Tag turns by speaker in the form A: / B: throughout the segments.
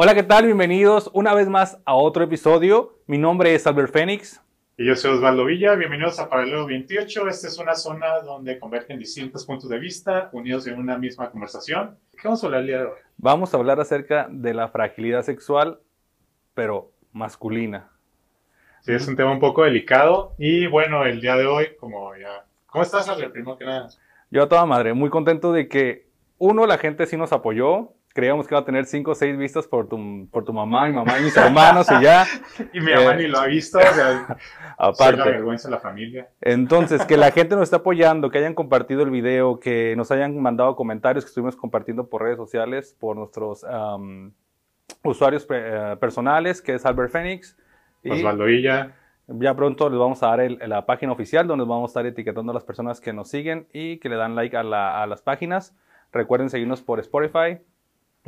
A: Hola, ¿qué tal? Bienvenidos una vez más a otro episodio. Mi nombre es Albert Fénix.
B: Y yo soy Osvaldo Villa. Bienvenidos a Paralelo 28. Esta es una zona donde convergen distintos puntos de vista unidos en una misma conversación. ¿Qué vamos a hablar el día de hoy?
A: Vamos a hablar acerca de la fragilidad sexual, pero masculina.
B: Sí, es un tema un poco delicado. Y bueno, el día de hoy, como ya... ¿Cómo estás, Albert? Primero que nada.
A: Yo a toda madre, muy contento de que, uno, la gente sí nos apoyó. Creíamos que iba a tener cinco o seis vistas por tu, por tu mamá, mi mamá y mis hermanos y ya.
B: Y mi mamá
A: Eh,
B: ni lo ha visto. O sea, soy la
A: Aparte.
B: vergüenza de la familia.
A: Entonces, que la gente nos esté apoyando, que hayan compartido el video, que nos hayan mandado comentarios que estuvimos compartiendo por redes sociales, por nuestros usuarios eh, personales, que es Albert. Y
B: Osvaldo Villa.
A: ya pronto les vamos a dar el- la página oficial donde vamos a estar etiquetando a las personas que nos siguen y que le dan like a, la- a las páginas. Recuerden seguirnos por Spotify.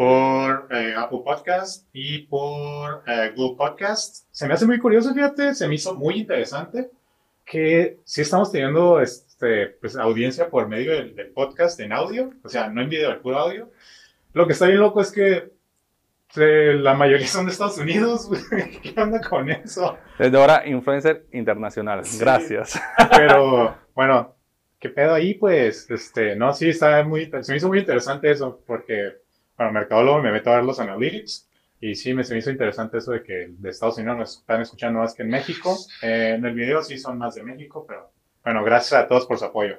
B: Por eh, Apple Podcast y por eh, Google Podcast. Se me hace muy curioso, fíjate, se me hizo muy interesante que sí estamos teniendo este, pues, audiencia por medio del, del podcast en audio, o sea, no en video, el puro audio. Lo que está bien loco es que eh, la mayoría son de Estados Unidos. ¿qué onda con eso?
A: Desde ahora, influencer internacional.
B: Sí.
A: Gracias.
B: Pero bueno, ¿qué pedo ahí? Pues, este, no, sí, está muy, se me hizo muy interesante eso, porque, bueno, Mercadólogo me meto a ver los analytics, y sí, me, se me hizo interesante eso de que de Estados Unidos nos están escuchando más que en México. Eh, en el video sí son más de México, pero, bueno, gracias a todos por su apoyo.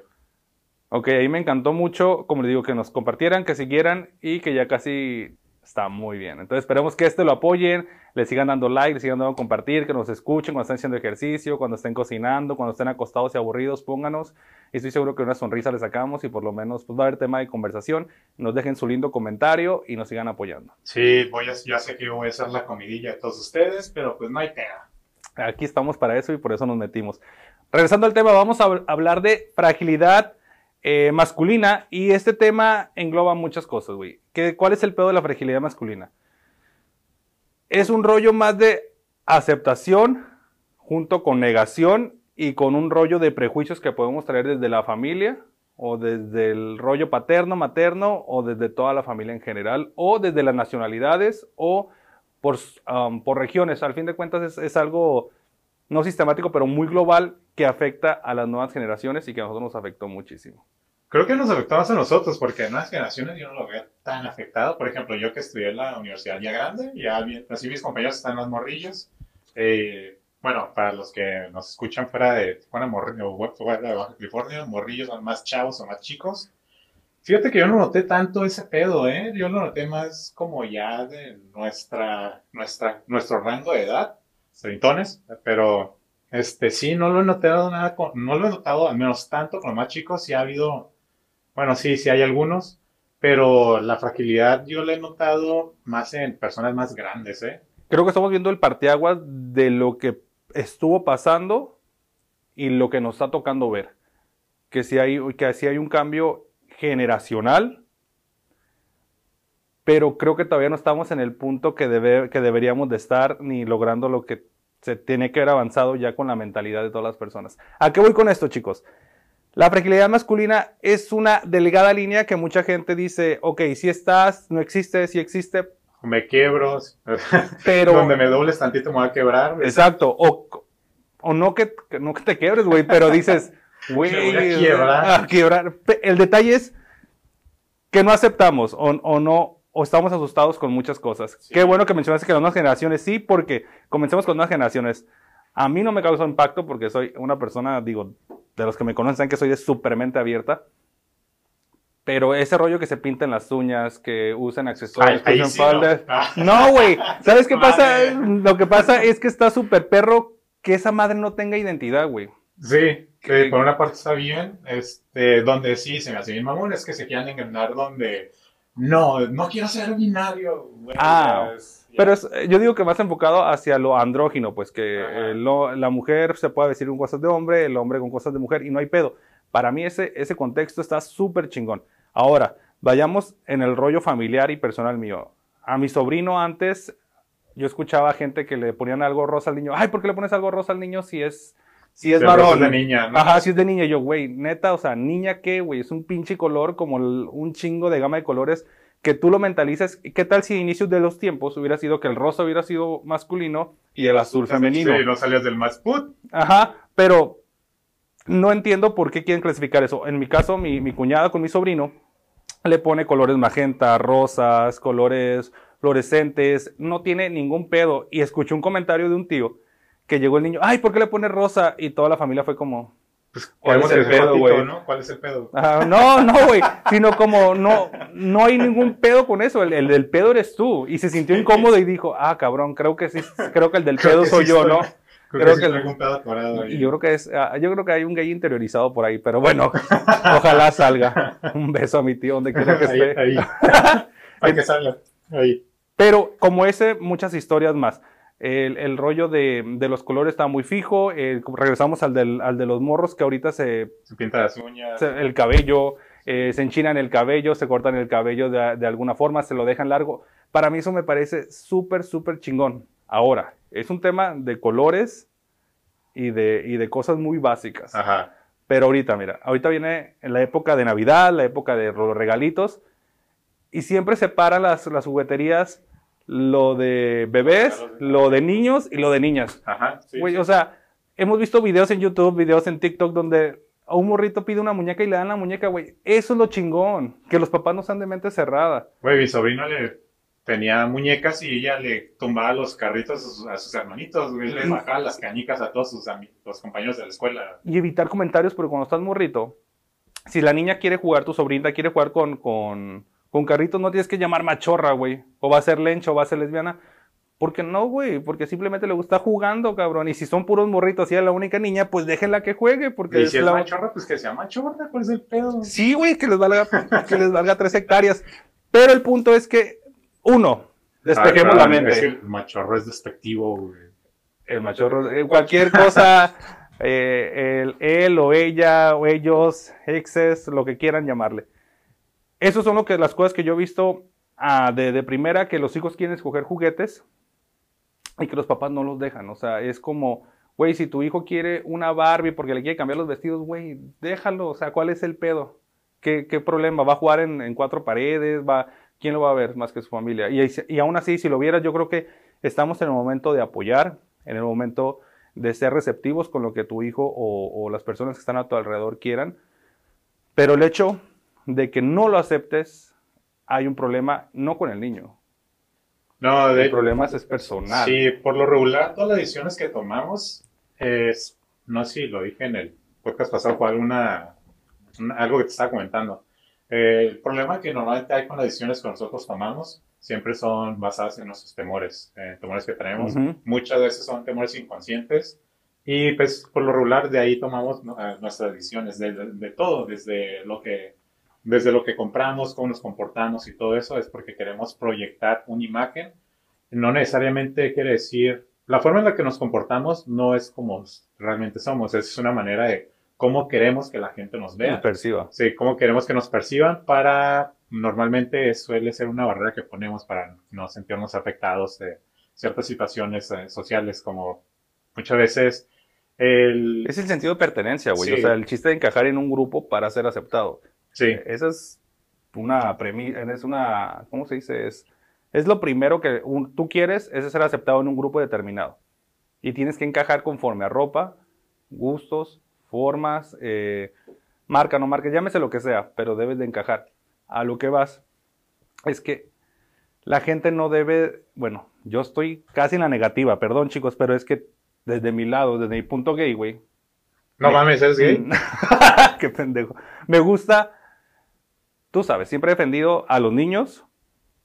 A: Ok, ahí me encantó mucho, como les digo, que nos compartieran, que siguieran y que ya casi está muy bien. Entonces esperemos que este lo apoyen, le sigan dando like, le sigan dando compartir, que nos escuchen cuando estén haciendo ejercicio, cuando estén cocinando, cuando estén acostados y aburridos, pónganos. Y estoy seguro que una sonrisa le sacamos y por lo menos pues, va a haber tema de conversación. Nos dejen su lindo comentario y nos sigan apoyando.
B: Sí, voy a, ya sé que voy a hacer la comidilla de todos ustedes, pero pues no hay pena.
A: Aquí estamos para eso y por eso nos metimos. Regresando al tema, vamos a hab- hablar de fragilidad eh, masculina y este tema engloba muchas cosas, güey. ¿Qué- ¿Cuál es el pedo de la fragilidad masculina? Es un rollo más de aceptación junto con negación y con un rollo de prejuicios que podemos traer desde la familia o desde el rollo paterno, materno o desde toda la familia en general o desde las nacionalidades o por, um, regiones. Al fin de cuentas es, es algo no sistemático, pero muy global que afecta a las nuevas generaciones y que a nosotros nos afectó muchísimo.
B: Creo que nos afectó más a nosotros, porque en nuevas generaciones yo no lo veo tan afectado. Por ejemplo, yo que estudié en la universidad ya grande, ya así mis compañeros están más morrillos. Eh, bueno, para los que nos escuchan fuera de Tijuana, Morri- o fuera de Baja California, morrillos son más chavos o más chicos. Fíjate que yo no noté tanto ese pedo, ¿eh? Yo lo noté más como ya de nuestra, nuestra, nuestro rango de edad, treintones, pero este sí, no lo he notado nada, con- no lo he notado al menos tanto con los más chicos, sí ha habido bueno, sí, sí hay algunos, pero la fragilidad yo la he notado más en personas más grandes, ¿eh?
A: Creo que estamos viendo el parteaguas de lo que estuvo pasando y lo que nos está tocando ver. Que sí hay, que sí hay un cambio generacional, pero creo que todavía no estamos en el punto que, debe- que deberíamos de estar ni logrando lo que se tiene que haber avanzado ya con la mentalidad de todas las personas. ¿A qué voy con esto, chicos? La fragilidad masculina es una delgada línea que mucha gente dice, ok, si estás, no existe, si existe,
B: Me quiebro,
A: pero...
B: donde me dobles tantito me voy a quebrar.
A: Exacto, o, o no, que, no que te quiebres, güey, pero dices, güey,
B: a
A: a quiebrar. Pe- El detalle es que no aceptamos o, o no, o estamos asustados con muchas cosas.
B: Sí.
A: Qué bueno que mencionaste que las nuevas generaciones sí, porque comencemos con nuevas generaciones. A mí no me causa impacto porque soy una persona, digo, de los que me conocen saben que soy de supermente abierta. Pero ese rollo que se pinten las uñas, que usen accesorios, que faldas.
B: Ah.
A: No, güey. ¿Sabes qué pasa? Lo que pasa es que está súper perro que esa madre no tenga identidad, güey.
B: Sí,
A: Que-
B: por una parte está bien, este, donde sí se me hace bien mamón, es que se quieran engañar donde no, no quiero ser binario. güey,
A: Ah,
B: es-
A: Pero es- eh, yo digo que más enfocado hacia lo andrógino, pues que eh, lo- la mujer se puede vestir con cosas de hombre, el hombre con cosas de mujer y no hay pedo. Para mí ese, ese contexto está súper chingón. Ahora, vayamos en el rollo familiar y personal mío. A mi sobrino antes, yo escuchaba gente que le ponían algo rosa al niño. Ay, ¿por qué le pones algo rosa al niño si es, si es varón?
B: de niña, ¿no?
A: Ajá, si es de niña. Yo, güey, neta, o sea, niña qué, güey, es un pinche color como el- un chingo de gama de colores que tú lo mentalices. ¿Qué tal si a inicios de los tiempos hubiera sido que el rosa hubiera sido masculino y el azul femenino?
B: Sí, no salías del más put.
A: Ajá, pero no entiendo por qué quieren clasificar eso. En mi caso, mi, mi cuñada con mi sobrino le pone colores magenta, rosas, colores fluorescentes, no tiene ningún pedo. Y escuché un comentario de un tío que llegó el niño, ay, ¿por qué le pone rosa? Y toda la familia fue como,
B: ¿Cuál es el pedo, güey? ¿no? ¿Cuál es el pedo?
A: "Ah, no, no, güey, sino como, no, no hay ningún pedo con eso, el, el del pedo eres tú. Y se sintió incómodo y dijo, ah, cabrón, creo que sí, creo que el del
B: Creo
A: pedo soy
B: sí
A: yo, ¿no?
B: Creo,
A: Creo
B: que, atorado ahí.
A: Y yo creo que es, ah, yo creo que hay un gay interiorizado por ahí, pero bueno, ojalá salga. Un beso a mi tío donde quiera que
B: ahí,
A: esté.
B: ahí. Hay que salga. Ahí.
A: Pero como ese, muchas historias más. El, el rollo de, de los colores está muy fijo. eh, regresamos al, del, al de los morros que ahorita se,
B: Se pinta las uñas.
A: se- el cabello, eh, se enchinan el cabello, se cortan el cabello de, de alguna forma, se lo dejan largo. Para mí eso me parece súper, súper chingón. Ahora, es un tema de colores y de, y de cosas muy básicas.
B: Ajá.
A: Pero ahorita, mira, ahorita viene en la época de Navidad, la época de los regalitos, y siempre separan las, las jugueterías lo de bebés, lo de niños y lo de niñas.
B: Ajá. Sí.
A: Güey, o sea, hemos visto videos en YouTube, videos en TikTok donde a un morrito pide una muñeca y le dan la muñeca, güey. Eso es lo chingón, que los papás no sean de mente cerrada.
B: Güey, mi sobrino le tenía muñecas y ella le tumbaba los carritos a sus, a sus hermanitos, güey. Les bajaba las canicas a todos sus los compañeros de la escuela.
A: Y evitar comentarios, porque cuando estás morrito, si la niña quiere jugar, tu sobrina quiere jugar con, con, con carritos, no tienes que llamar machorra, güey. O va a ser lencha o va a ser lesbiana. Porque no, güey, porque simplemente le gusta jugando, cabrón. Y si son puros morritos y es la única niña, pues déjenla que juegue, porque
B: Y si es
A: la-
B: machorra, pues que sea machorra, ¿cuál es el pedo?
A: Sí, güey, que les valga, que les valga tres hectáreas. Pero el punto es que, uno, despejemos
B: Ah,
A: la mente.
B: Es que el machorro es despectivo, güey.
A: El machorro, eh, cualquier cosa, eh, el, él o ella o ellos, exes, lo que quieran llamarle. Esas son lo que, las cosas que yo he visto ah, de, primera, que los hijos quieren escoger juguetes y que los papás no los dejan. O sea, es como, güey, si tu hijo quiere una Barbie porque le quiere cambiar los vestidos, güey, déjalo. O sea, ¿cuál es el pedo? ¿Qué, problema? ¿Va a jugar en, cuatro paredes? ¿Va, ¿Quién lo va a ver más que su familia? Y, y aún así, si lo vieras, yo creo que estamos en el momento de apoyar, en el momento de ser receptivos con lo que tu hijo o las personas que están a tu alrededor quieran. Pero el hecho de que no lo aceptes, hay un problema no con el niño.
B: No, de
A: El problema es, personal.
B: Sí, por lo regular, todas las decisiones que tomamos es, no sé si lo dije en el podcast pasado, fue alguna, una- algo que te estaba comentando. Eh, el problema que normalmente hay con las decisiones que nosotros tomamos siempre son basadas en nuestros temores, eh, temores que tenemos. Muchas veces son temores inconscientes y pues por lo regular de ahí tomamos eh, nuestras decisiones, de, de- de todo, desde lo que desde lo que compramos, cómo nos comportamos y todo eso, es porque queremos proyectar una imagen. No necesariamente quiere decir, la forma en la que nos comportamos no es como realmente somos, es una manera de cómo queremos que la gente nos vea.
A: Perciba.
B: Sí, cómo queremos que nos perciban para, normalmente suele ser una barrera que ponemos para no sentirnos afectados de ciertas situaciones eh, sociales, como muchas veces el...
A: Es el sentido de pertenencia, güey.
B: Sí.
A: O sea, el chiste de encajar en un grupo para ser aceptado.
B: Sí,
A: Esa es una premisa, es una, ¿cómo se dice? Es, es lo primero que un- tú quieres, es ser aceptado en un grupo determinado. Y tienes que encajar conforme a ropa, gustos, formas, eh, marca, no marca, llámese lo que sea, pero debes de encajar. A lo que vas es que la gente no debe, bueno, yo estoy casi en la negativa, perdón chicos, pero es que desde mi lado, desde mi punto gay, güey,
B: no mames, ¿eres gay?
A: Qué pendejo. Me gusta, tú sabes, siempre he defendido a los niños.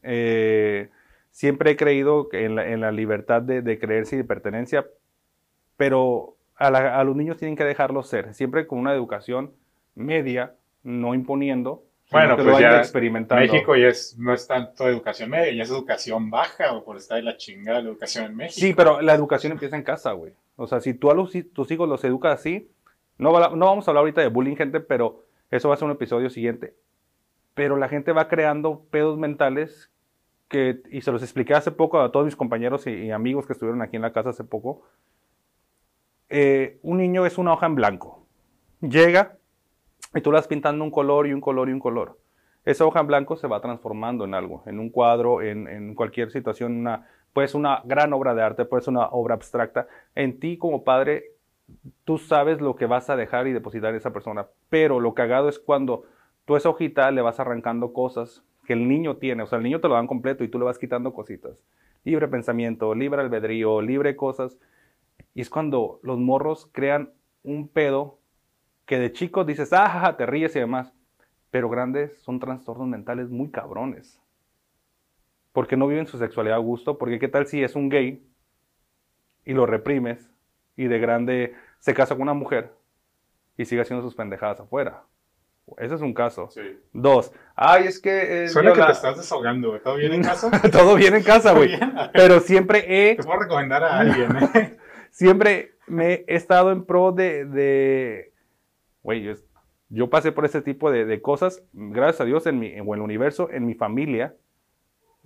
A: eh, siempre he creído en la, en la libertad de, de creerse y de pertenencia, pero a, la- a los niños tienen que dejarlos ser, siempre con una educación media, no imponiendo,
B: Bueno,
A: que
B: pues
A: lo
B: ya
A: experimentando.
B: México ya es, no es tanto educación media, ya es educación baja o por estar de la chingada la educación en México.
A: Sí, pero la educación empieza en casa, güey. O sea, si tú a los, tus hijos los educas así, no, no vamos a hablar ahorita de bullying, gente, pero eso va a ser un episodio siguiente. Pero la gente va creando pedos mentales que, y se los expliqué hace poco a todos mis compañeros y, amigos que estuvieron aquí en la casa hace poco. Eh, un niño es una hoja en blanco. Llega y tú le vas pintando un color y un color y un color. esa hoja en blanco se va transformando en algo, en un cuadro, en, cualquier situación, una, puede una gran obra de arte, puede una obra abstracta. En ti como padre, tú sabes lo que vas a dejar y depositar en esa persona, pero lo cagado es cuando tú esa hojita le vas arrancando cosas que el niño tiene, o sea, el niño te lo dan completo y tú le vas quitando cositas. Libre pensamiento, libre albedrío, libre cosas. Y es cuando los morros crean un pedo que de chicos dices, ah, te ríes y demás. Pero grandes son trastornos mentales muy cabrones. Porque no viven su sexualidad a gusto. Porque qué tal si es un gay y lo reprimes y de grande se casa con una mujer y sigue haciendo sus pendejadas afuera. Ese es un caso.
B: Sí.
A: Dos. Ay, es que. eh,
B: Suena que te estás desahogando, güey. ¿Todo bien en casa?
A: Todo bien en casa,
B: ¿Todo
A: güey. Pero siempre he
B: Te puedo recomendar a alguien, ¿eh?
A: siempre me he estado en pro de, de güey, yo, yo pasé por ese tipo de, de cosas, gracias a Dios, en mi, en el universo, en mi familia,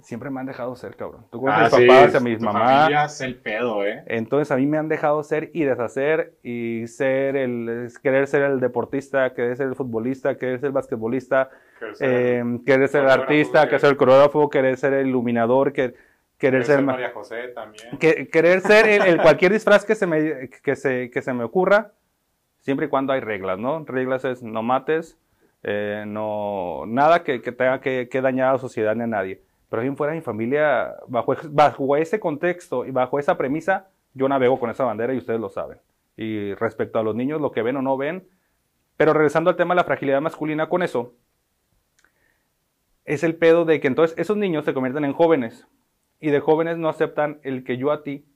A: siempre me han dejado ser, cabrón. Tú conoces a mis
B: Ah, sí,
A: papás, a mis mamás,
B: el pedo, ¿eh?
A: entonces a mí me han dejado ser y deshacer y ser el, querer ser el deportista, querer ser el futbolista, querer ser el basquetbolista, eh, querer ser el artista,
B: que-
A: querer ser el coreógrafo, querer ser el iluminador, que, querer ser... ma-
B: María José también.
A: que- querer ser el, el cualquier disfraz que se, me, que, se, que se me ocurra, siempre y cuando hay reglas, ¿no? Reglas es no mates, eh, no, nada que, que tenga que, que dañar a la sociedad ni a nadie. Pero bien fuera mi familia, bajo, bajo ese contexto y bajo esa premisa, yo navego con esa bandera y ustedes lo saben. Y respecto a los niños, lo que ven o no ven. Pero regresando al tema de la fragilidad masculina con eso, es el pedo de que entonces esos niños se convierten en jóvenes y de jóvenes no aceptan el que yo a ti,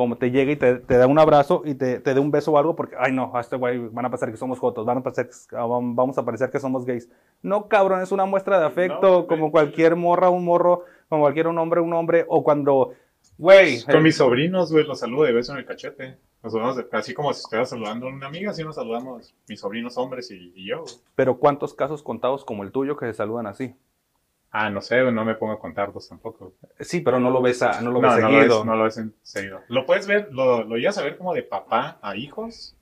A: como te llegue y te, te da un abrazo y te, te dé un beso o algo, porque, ay no, a este güey van a pensar que somos jotos, van a pensar, que- ah, vam- vamos a parecer que somos gays. No, cabrón, es una muestra de afecto,
B: No,
A: como
B: güey.
A: cualquier morra, un morro, como cualquier un hombre, un hombre, o cuando, güey,
B: Con
A: eh,
B: mis sobrinos, güey, los saludo de beso en el cachete. Nos así como si estuviera saludando a una amiga, así nos saludamos mis sobrinos hombres y, y yo. güey.
A: pero ¿cuántos casos contados como el tuyo que se saludan así?
B: Ah, no sé, no me pongo a contarlos tampoco.
A: Sí, pero no lo ves, a- no lo
B: no,
A: ves
B: no lo
A: seguido.
B: ves, no lo ves en- seguido. Lo puedes ver, lo, lo llegas a ver como de papá a hijos,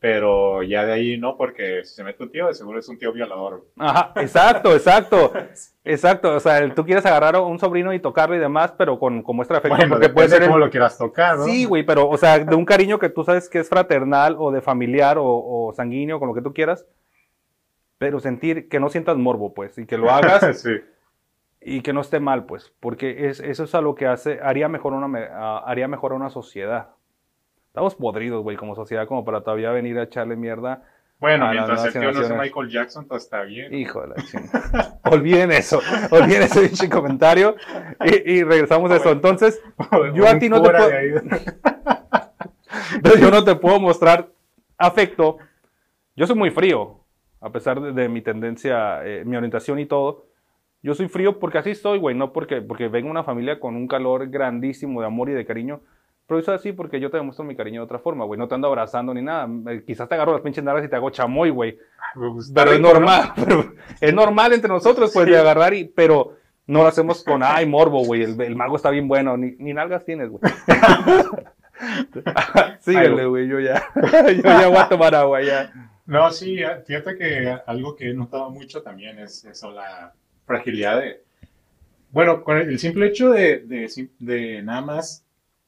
B: pero ya de ahí no, porque si se mete un tío, de seguro es un tío violador.
A: Ajá, exacto, exacto, exacto. O sea, el- tú quieres agarrar a un sobrino y tocarlo y demás, pero con, con muestra de afecto,
B: Bueno,
A: porque puede ser el-
B: cómo lo quieras tocar, ¿no?
A: Sí, güey, pero, o sea, de un cariño que tú sabes que es fraternal o de familiar o, o sanguíneo, con lo que tú quieras, pero sentir que no sientas morbo, pues, y que lo hagas
B: sí.
A: y que no esté mal, pues, porque es, eso es a lo que hace, haría mejor una, a- haría mejor a una sociedad. Estamos podridos, güey, como sociedad, como para todavía venir a echarle mierda.
B: Bueno, mientras el tío no sea. Michael Jackson, todo está bien.
A: Hijo de la chingada. olviden eso, olviden ese pinche comentario y, y regresamos a eso. Entonces, yo a ti no te puedo-. Entonces yo no te puedo mostrar afecto. Yo soy muy frío, a pesar de, de mi tendencia, eh, mi orientación y todo. Yo soy frío porque así soy, güey, no porque, porque vengo de una familia con un calor grandísimo de amor y de cariño. Pero eso así porque yo te demuestro mi cariño de otra forma, güey. No te ando abrazando ni nada. Quizás te agarro las pinches nalgas y te hago chamoy, güey.
B: Gusta
A: Pero es normal, pero es normal entre nosotros, pues,
B: Sí.
A: de agarrar y, pero no lo hacemos con, ay, morbo, güey, el, el mago está bien bueno, ni, ni nalgas tienes, güey. Síguele, güey, yo ya, yo ya voy a tomar agua, ya.
B: No, sí, fíjate que algo que he notado mucho también es eso, la fragilidad de... Bueno, con el simple hecho de, de, de nada más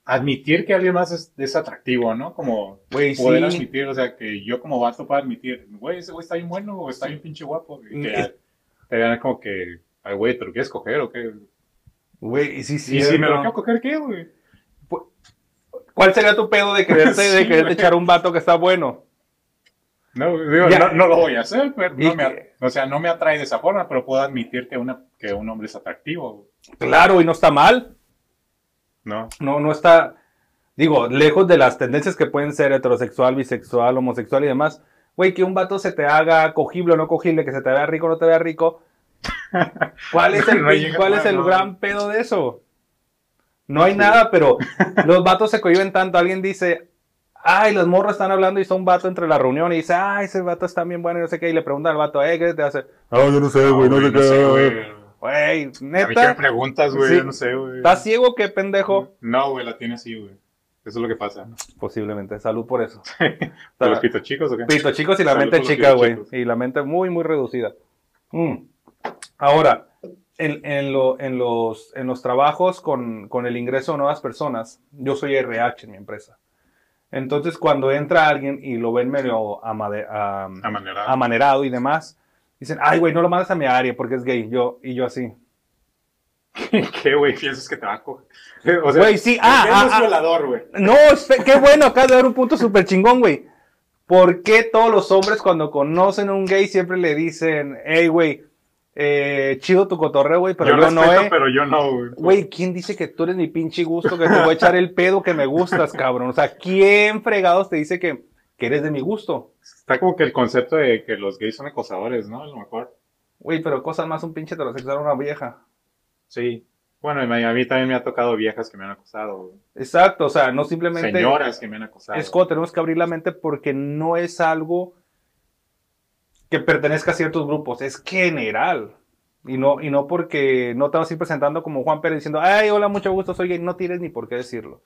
B: admitir que alguien más es, es atractivo, ¿no? Como
A: Güey,
B: poder
A: sí.
B: admitir, o sea, que yo como vato puedo admitir, güey, ese güey está bien bueno o está bien pinche guapo. Y
A: Mm,
B: que te vean como que, ay, güey, ¿te lo quieres coger o qué?
A: Güey, y sí, sí.
B: y si me lo quiero coger, ¿qué, güey?
A: ¿Cuál sería tu pedo de quererte, de
B: Sí,
A: quererte
B: güey.
A: echar un vato que está bueno?
B: No, digo, no, no lo voy a hacer, pero no me, o sea, no me atrae de esa forma, pero puedo admitir que, una, que un hombre es atractivo,
A: Claro, y no está mal.
B: ¿no?
A: No, no está, digo, lejos de las tendencias que pueden ser heterosexual, bisexual, homosexual y demás. Güey, que un vato se te haga cogible o no cogible, que se te vea rico o no te vea rico. ¿Cuál es el,
B: No llega
A: cuál es el gran pedo de eso? No hay nada, pero los vatos se cohiben tanto. Alguien dice, ay, los morros están hablando y está un vato entre la reunión y dice, ay, ese vato está bien bueno y no sé qué. Y le preguntan al vato, eh, ¿qué te hace? Ah, yo no sé, güey, no, sé qué.
B: güey.
A: Güey,
B: A mí
A: neta,
B: preguntas, güey,
A: Sí.
B: yo no sé, güey.
A: ¿estás ciego qué pendejo?
B: No, güey, la tiene así, güey. Eso es lo que pasa.
A: Posiblemente, salud por eso.
B: ¿De los pito chicos o qué?
A: Pito chicos y la
B: Salud
A: mente chica, güey. Y la mente muy, muy reducida. Mm. Ahora, en, en lo- en los, en los trabajos con, con el ingreso de nuevas personas, yo soy RH en mi empresa. Entonces, cuando entra alguien y lo ven medio amade- am-
B: Amanerado.
A: amanerado y demás, dicen, ay, güey, no lo mandas a mi área porque es gay. Yo, y yo así.
B: ¿Qué, güey? ¿Piensas que te va a coger? O sea,
A: Güey, sí, ah, ah,
B: es
A: ah.
B: violador, güey.
A: No, qué bueno, acá de dar un punto súper chingón, güey. ¿Por qué todos los hombres cuando conocen a un gay siempre le dicen, hey, güey, eh, chido tu cotorreo, güey, pero yo,
B: yo
A: no, eh?
B: pero yo no, güey.
A: Güey, ¿quién dice que tú eres mi pinche gusto, que te voy a echar el pedo que me gustas, cabrón? O sea, ¿quién fregados te dice que, que eres de mi gusto?
B: Está como que el concepto de que los gays son acosadores, ¿no? A lo mejor.
A: Güey, pero cosas más un pinche heterosexual a una vieja.
B: Sí. Bueno, y a mí también me ha tocado viejas que me han acosado, güey.
A: Exacto, o sea, no simplemente...
B: Señoras que me han acosado.
A: Es como tenemos que abrir la mente porque no es algo que pertenezca a ciertos grupos, es general. Y no, y no porque no te vas a ir presentando como Juan Pérez diciendo, ay, hola, mucho gusto, soy gay, no tienes ni por qué decirlo.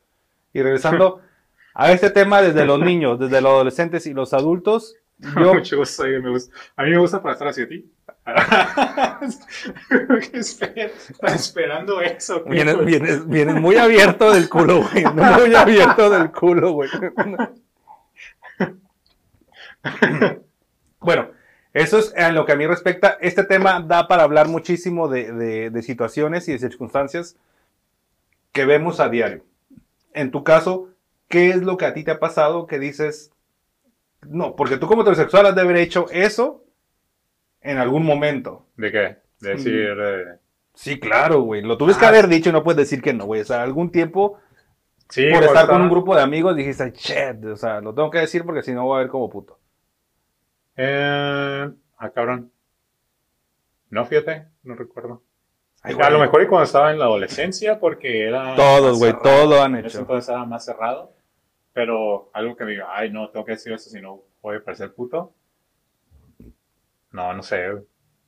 A: Y regresando a este tema desde los niños, desde los adolescentes y los adultos, yo,
B: Mucho gusto, oye, me gusta. A mí me gusta para estar hacia ti. ¿Qué espera? Estás esperando eso, güey.
A: vienes, vienes, vienes muy abierto del culo, güey, muy abierto del culo, güey. Bueno, eso es en lo que a mí respecta. Este tema da para hablar muchísimo de, de- de situaciones y de circunstancias que vemos a diario. En tu caso, ¿qué es lo que a ti te ha pasado que dices, no, porque tú como heterosexual has de haber hecho eso en algún momento?
B: ¿De qué? De decir. eh,
A: Sí, claro, güey. Lo tuviste que
B: Ah,
A: haber dicho y no puedes decir que no, güey. O sea, algún tiempo,
B: Sí,
A: por estar con un grupo de amigos, dijiste, shit, o sea, lo tengo que decir porque si no voy a ver como puto.
B: Eh, ah, cabrón. No, fíjate, no recuerdo.
A: Ay,
B: a lo mejor y cuando estaba en la adolescencia, porque era.
A: Todos, güey,
B: cerrado.
A: todo han hecho.
B: entonces era más cerrado. Pero algo que me diga, ay, no, tengo que decir eso si no voy a parecer puto. No, no sé.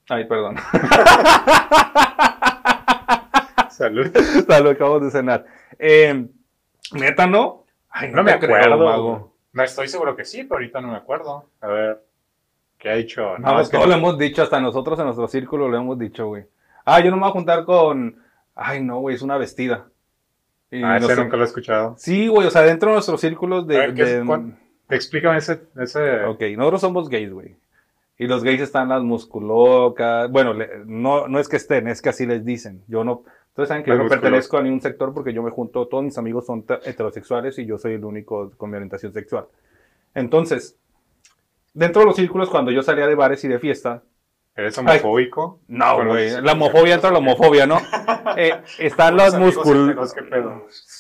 A: Ay, perdón.
B: Salud.
A: Lo acabo de cenar. Eh, Neta, ¿no? Ay,
B: No me
A: creo,
B: acuerdo.
A: mago.
B: No estoy seguro que sí, pero ahorita no me acuerdo. A ver. ¿Qué ha dicho?
A: No,
B: es que
A: todo lo hemos dicho, hasta nosotros en nuestro círculo lo hemos dicho, güey. Ah, yo no me voy a juntar con. Ay, no, güey, es una vestida. Y
B: Ah, ese
A: nos-
B: nunca lo he escuchado.
A: Sí, güey, o sea, dentro de nuestros círculos de.
B: Ver, ¿qué es-
A: de-
B: cuán- Explícame ese. ese...
A: Ok, nosotros somos gays, güey. Y los gays están las musculocas. Bueno, le- no, no es que estén, es que así les dicen. Yo no. Ustedes saben que
B: Las
A: yo no pertenezco a ningún sector porque yo me junto, todos mis amigos son te- heterosexuales y yo soy el único con mi orientación sexual. Entonces, dentro de los círculos, cuando yo salía de bares y de fiesta,
B: ¿Eres homofóbico?
A: no, güey, la homofobia entra la homofobia, ¿no? Eh, están los músculos.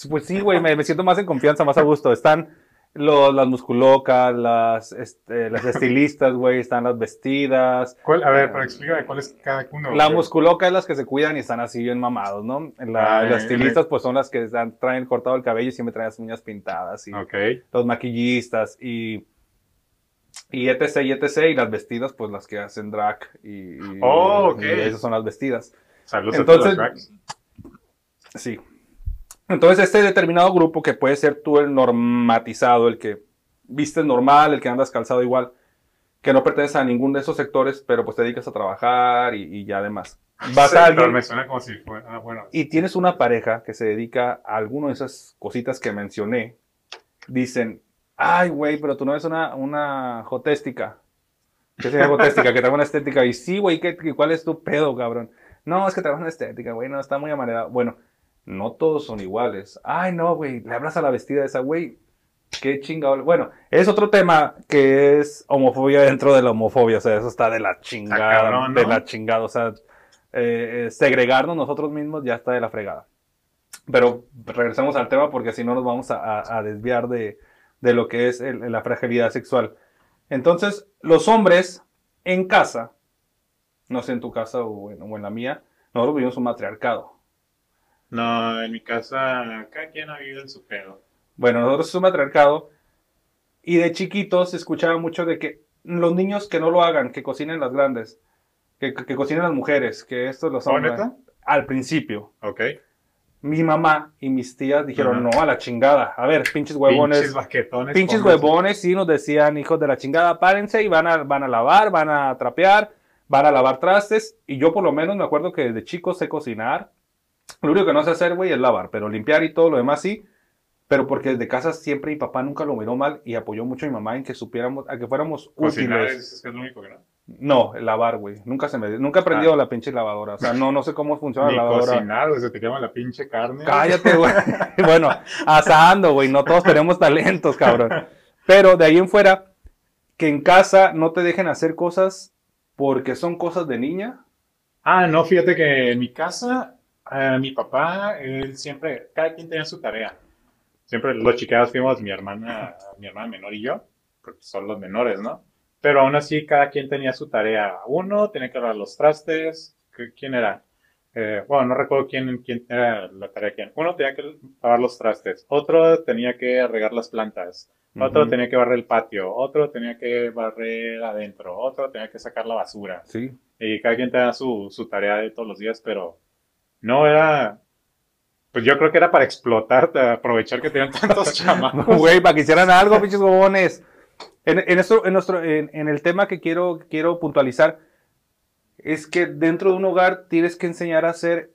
A: Pues sí, güey, me, me siento más en confianza, más a gusto. Están los, las musculocas, las, este, las estilistas, güey, están las vestidas.
B: ¿Cuál- a ver, pero explícame cuál es cada uno.
A: La
B: güey.
A: musculoca es las que se cuidan y están así bien mamados, ¿no? La-
B: Ay,
A: las estilistas, pues son las que están- traen cortado el cabello y siempre traen las uñas pintadas. Y
B: Ok.
A: los maquillistas y, y etc, y etc. Y las vestidas, pues las que hacen drag. Y, y-
B: Oh, ok.
A: y esas son las vestidas.
B: Saludos
A: Entonces-
B: a todos los.
A: Sí. Entonces, este determinado grupo que puede ser tú el normatizado, el que vistes normal, el que andas calzado igual, que no pertenece a ninguno de esos sectores, pero pues te dedicas a trabajar y, y ya demás. Vas
B: Sí,
A: a alguien
B: Me suena como si fuera. Ah, bueno.
A: y tienes una pareja que se dedica a alguna de esas cositas que mencioné. Dicen, ay, güey, pero tú no eres una, una jotéstica. ¿Qué sería jotéstica? que trabaja una estética. Y sí, güey, ¿qué, qué- ¿cuál es tu pedo, cabrón? No, es que trabaja una estética, güey, no, está muy amanerado. Bueno, no todos son iguales. Ay, no, güey, le hablas a la vestida de esa, güey. Qué chingado. Bueno, es otro tema que es homofobia dentro de la homofobia. O sea, eso está de la chingada.
B: cabrón, ¿no?
A: De la chingada. O sea, eh, eh, segregarnos nosotros mismos ya está de la fregada. Pero regresemos al tema porque si no nos vamos a, a- a desviar de, de lo que es el- la fragilidad sexual. Entonces, los hombres en casa, no sé en tu casa o en, o en la mía, nosotros vivimos un matriarcado.
B: No, en mi casa, cada quien ha vivido en su pedo.
A: Bueno, nosotros es un matriarcado y de chiquitos se escuchaba mucho de que los niños que no lo hagan, que cocinen las grandes, que, que- que cocinen las mujeres, que estos los
B: ¿Oh,
A: hombres. Al principio,
B: Ok.
A: Mi mamá y mis tías dijeron,
B: Ajá.
A: no, a la chingada. A ver, pinches huevones.
B: Pinches baquetones.
A: Pinches
B: pónganse.
A: huevones, sí, nos decían, hijos de la chingada, párense y van a, van a lavar, van a trapear, van a lavar trastes y yo por lo menos me acuerdo que desde chico sé cocinar. Lo único que no sé hacer, güey, es lavar, pero limpiar y todo lo demás sí. Pero porque desde casa siempre mi papá nunca lo miró mal y apoyó mucho a mi mamá en que supiéramos, a que fuéramos
B: Cocinar
A: útiles.
B: es, es que es lo único que no.
A: No, el lavar, güey. Nunca se me, nunca he aprendido la pinche lavadora. O sea, no, no sé cómo funciona
B: Ah. Ni
A: la lavadora.
B: cocinar, se te quema la pinche carne.
A: Cállate, güey. bueno, asando, güey. No todos tenemos talentos, cabrón. Pero de ahí en fuera, que en casa no te dejen hacer cosas porque son cosas de niña.
B: Ah, no, fíjate que en mi casa, eh, mi papá, él siempre, cada quien tenía su tarea. Siempre los chiqueados fuimos mi hermana, mi hermana menor y yo, porque son los menores, ¿no? Pero aún así, cada quien tenía su tarea. Uno tenía que lavar los trastes. ¿Qué- ¿Quién era? Eh, bueno, no recuerdo quién, quién era la tarea quién. Uno tenía que lavar los trastes. Otro tenía que regar las plantas. Otro
A: Ujú.
B: tenía que barrer el patio. Otro tenía que barrer adentro. Otro tenía que sacar la basura.
A: Sí.
B: Y cada quien tenía su, su tarea de todos los días, pero no era. Pues yo creo que era para explotar, aprovechar que tenían tantos chamacos.
A: Güey, para que hicieran algo, pinches bobones. En, en, esto- en nuestro, en, en el tema que quiero, quiero puntualizar, es que dentro de un hogar tienes que enseñar a ser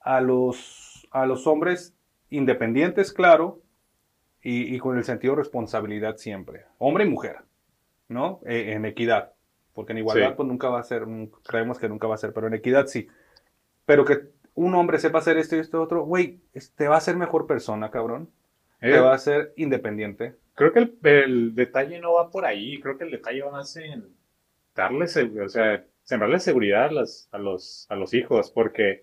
A: a los, a los hombres independientes, claro, y, y con el sentido de responsabilidad siempre. Hombre y mujer, ¿no? Eh, en equidad. Porque en igualdad,
B: Sí.
A: pues nunca va a ser, creemos que nunca va a ser, pero en equidad sí. Pero que un hombre sepa hacer esto y esto otro, güey, te va a hacer mejor persona, cabrón.
B: Eh,
A: Te va a hacer independiente.
B: Creo que el, detalle no va por ahí. Creo que el detalle va más en darle, o sea, sembrarle seguridad a, las- a los, a los hijos, porque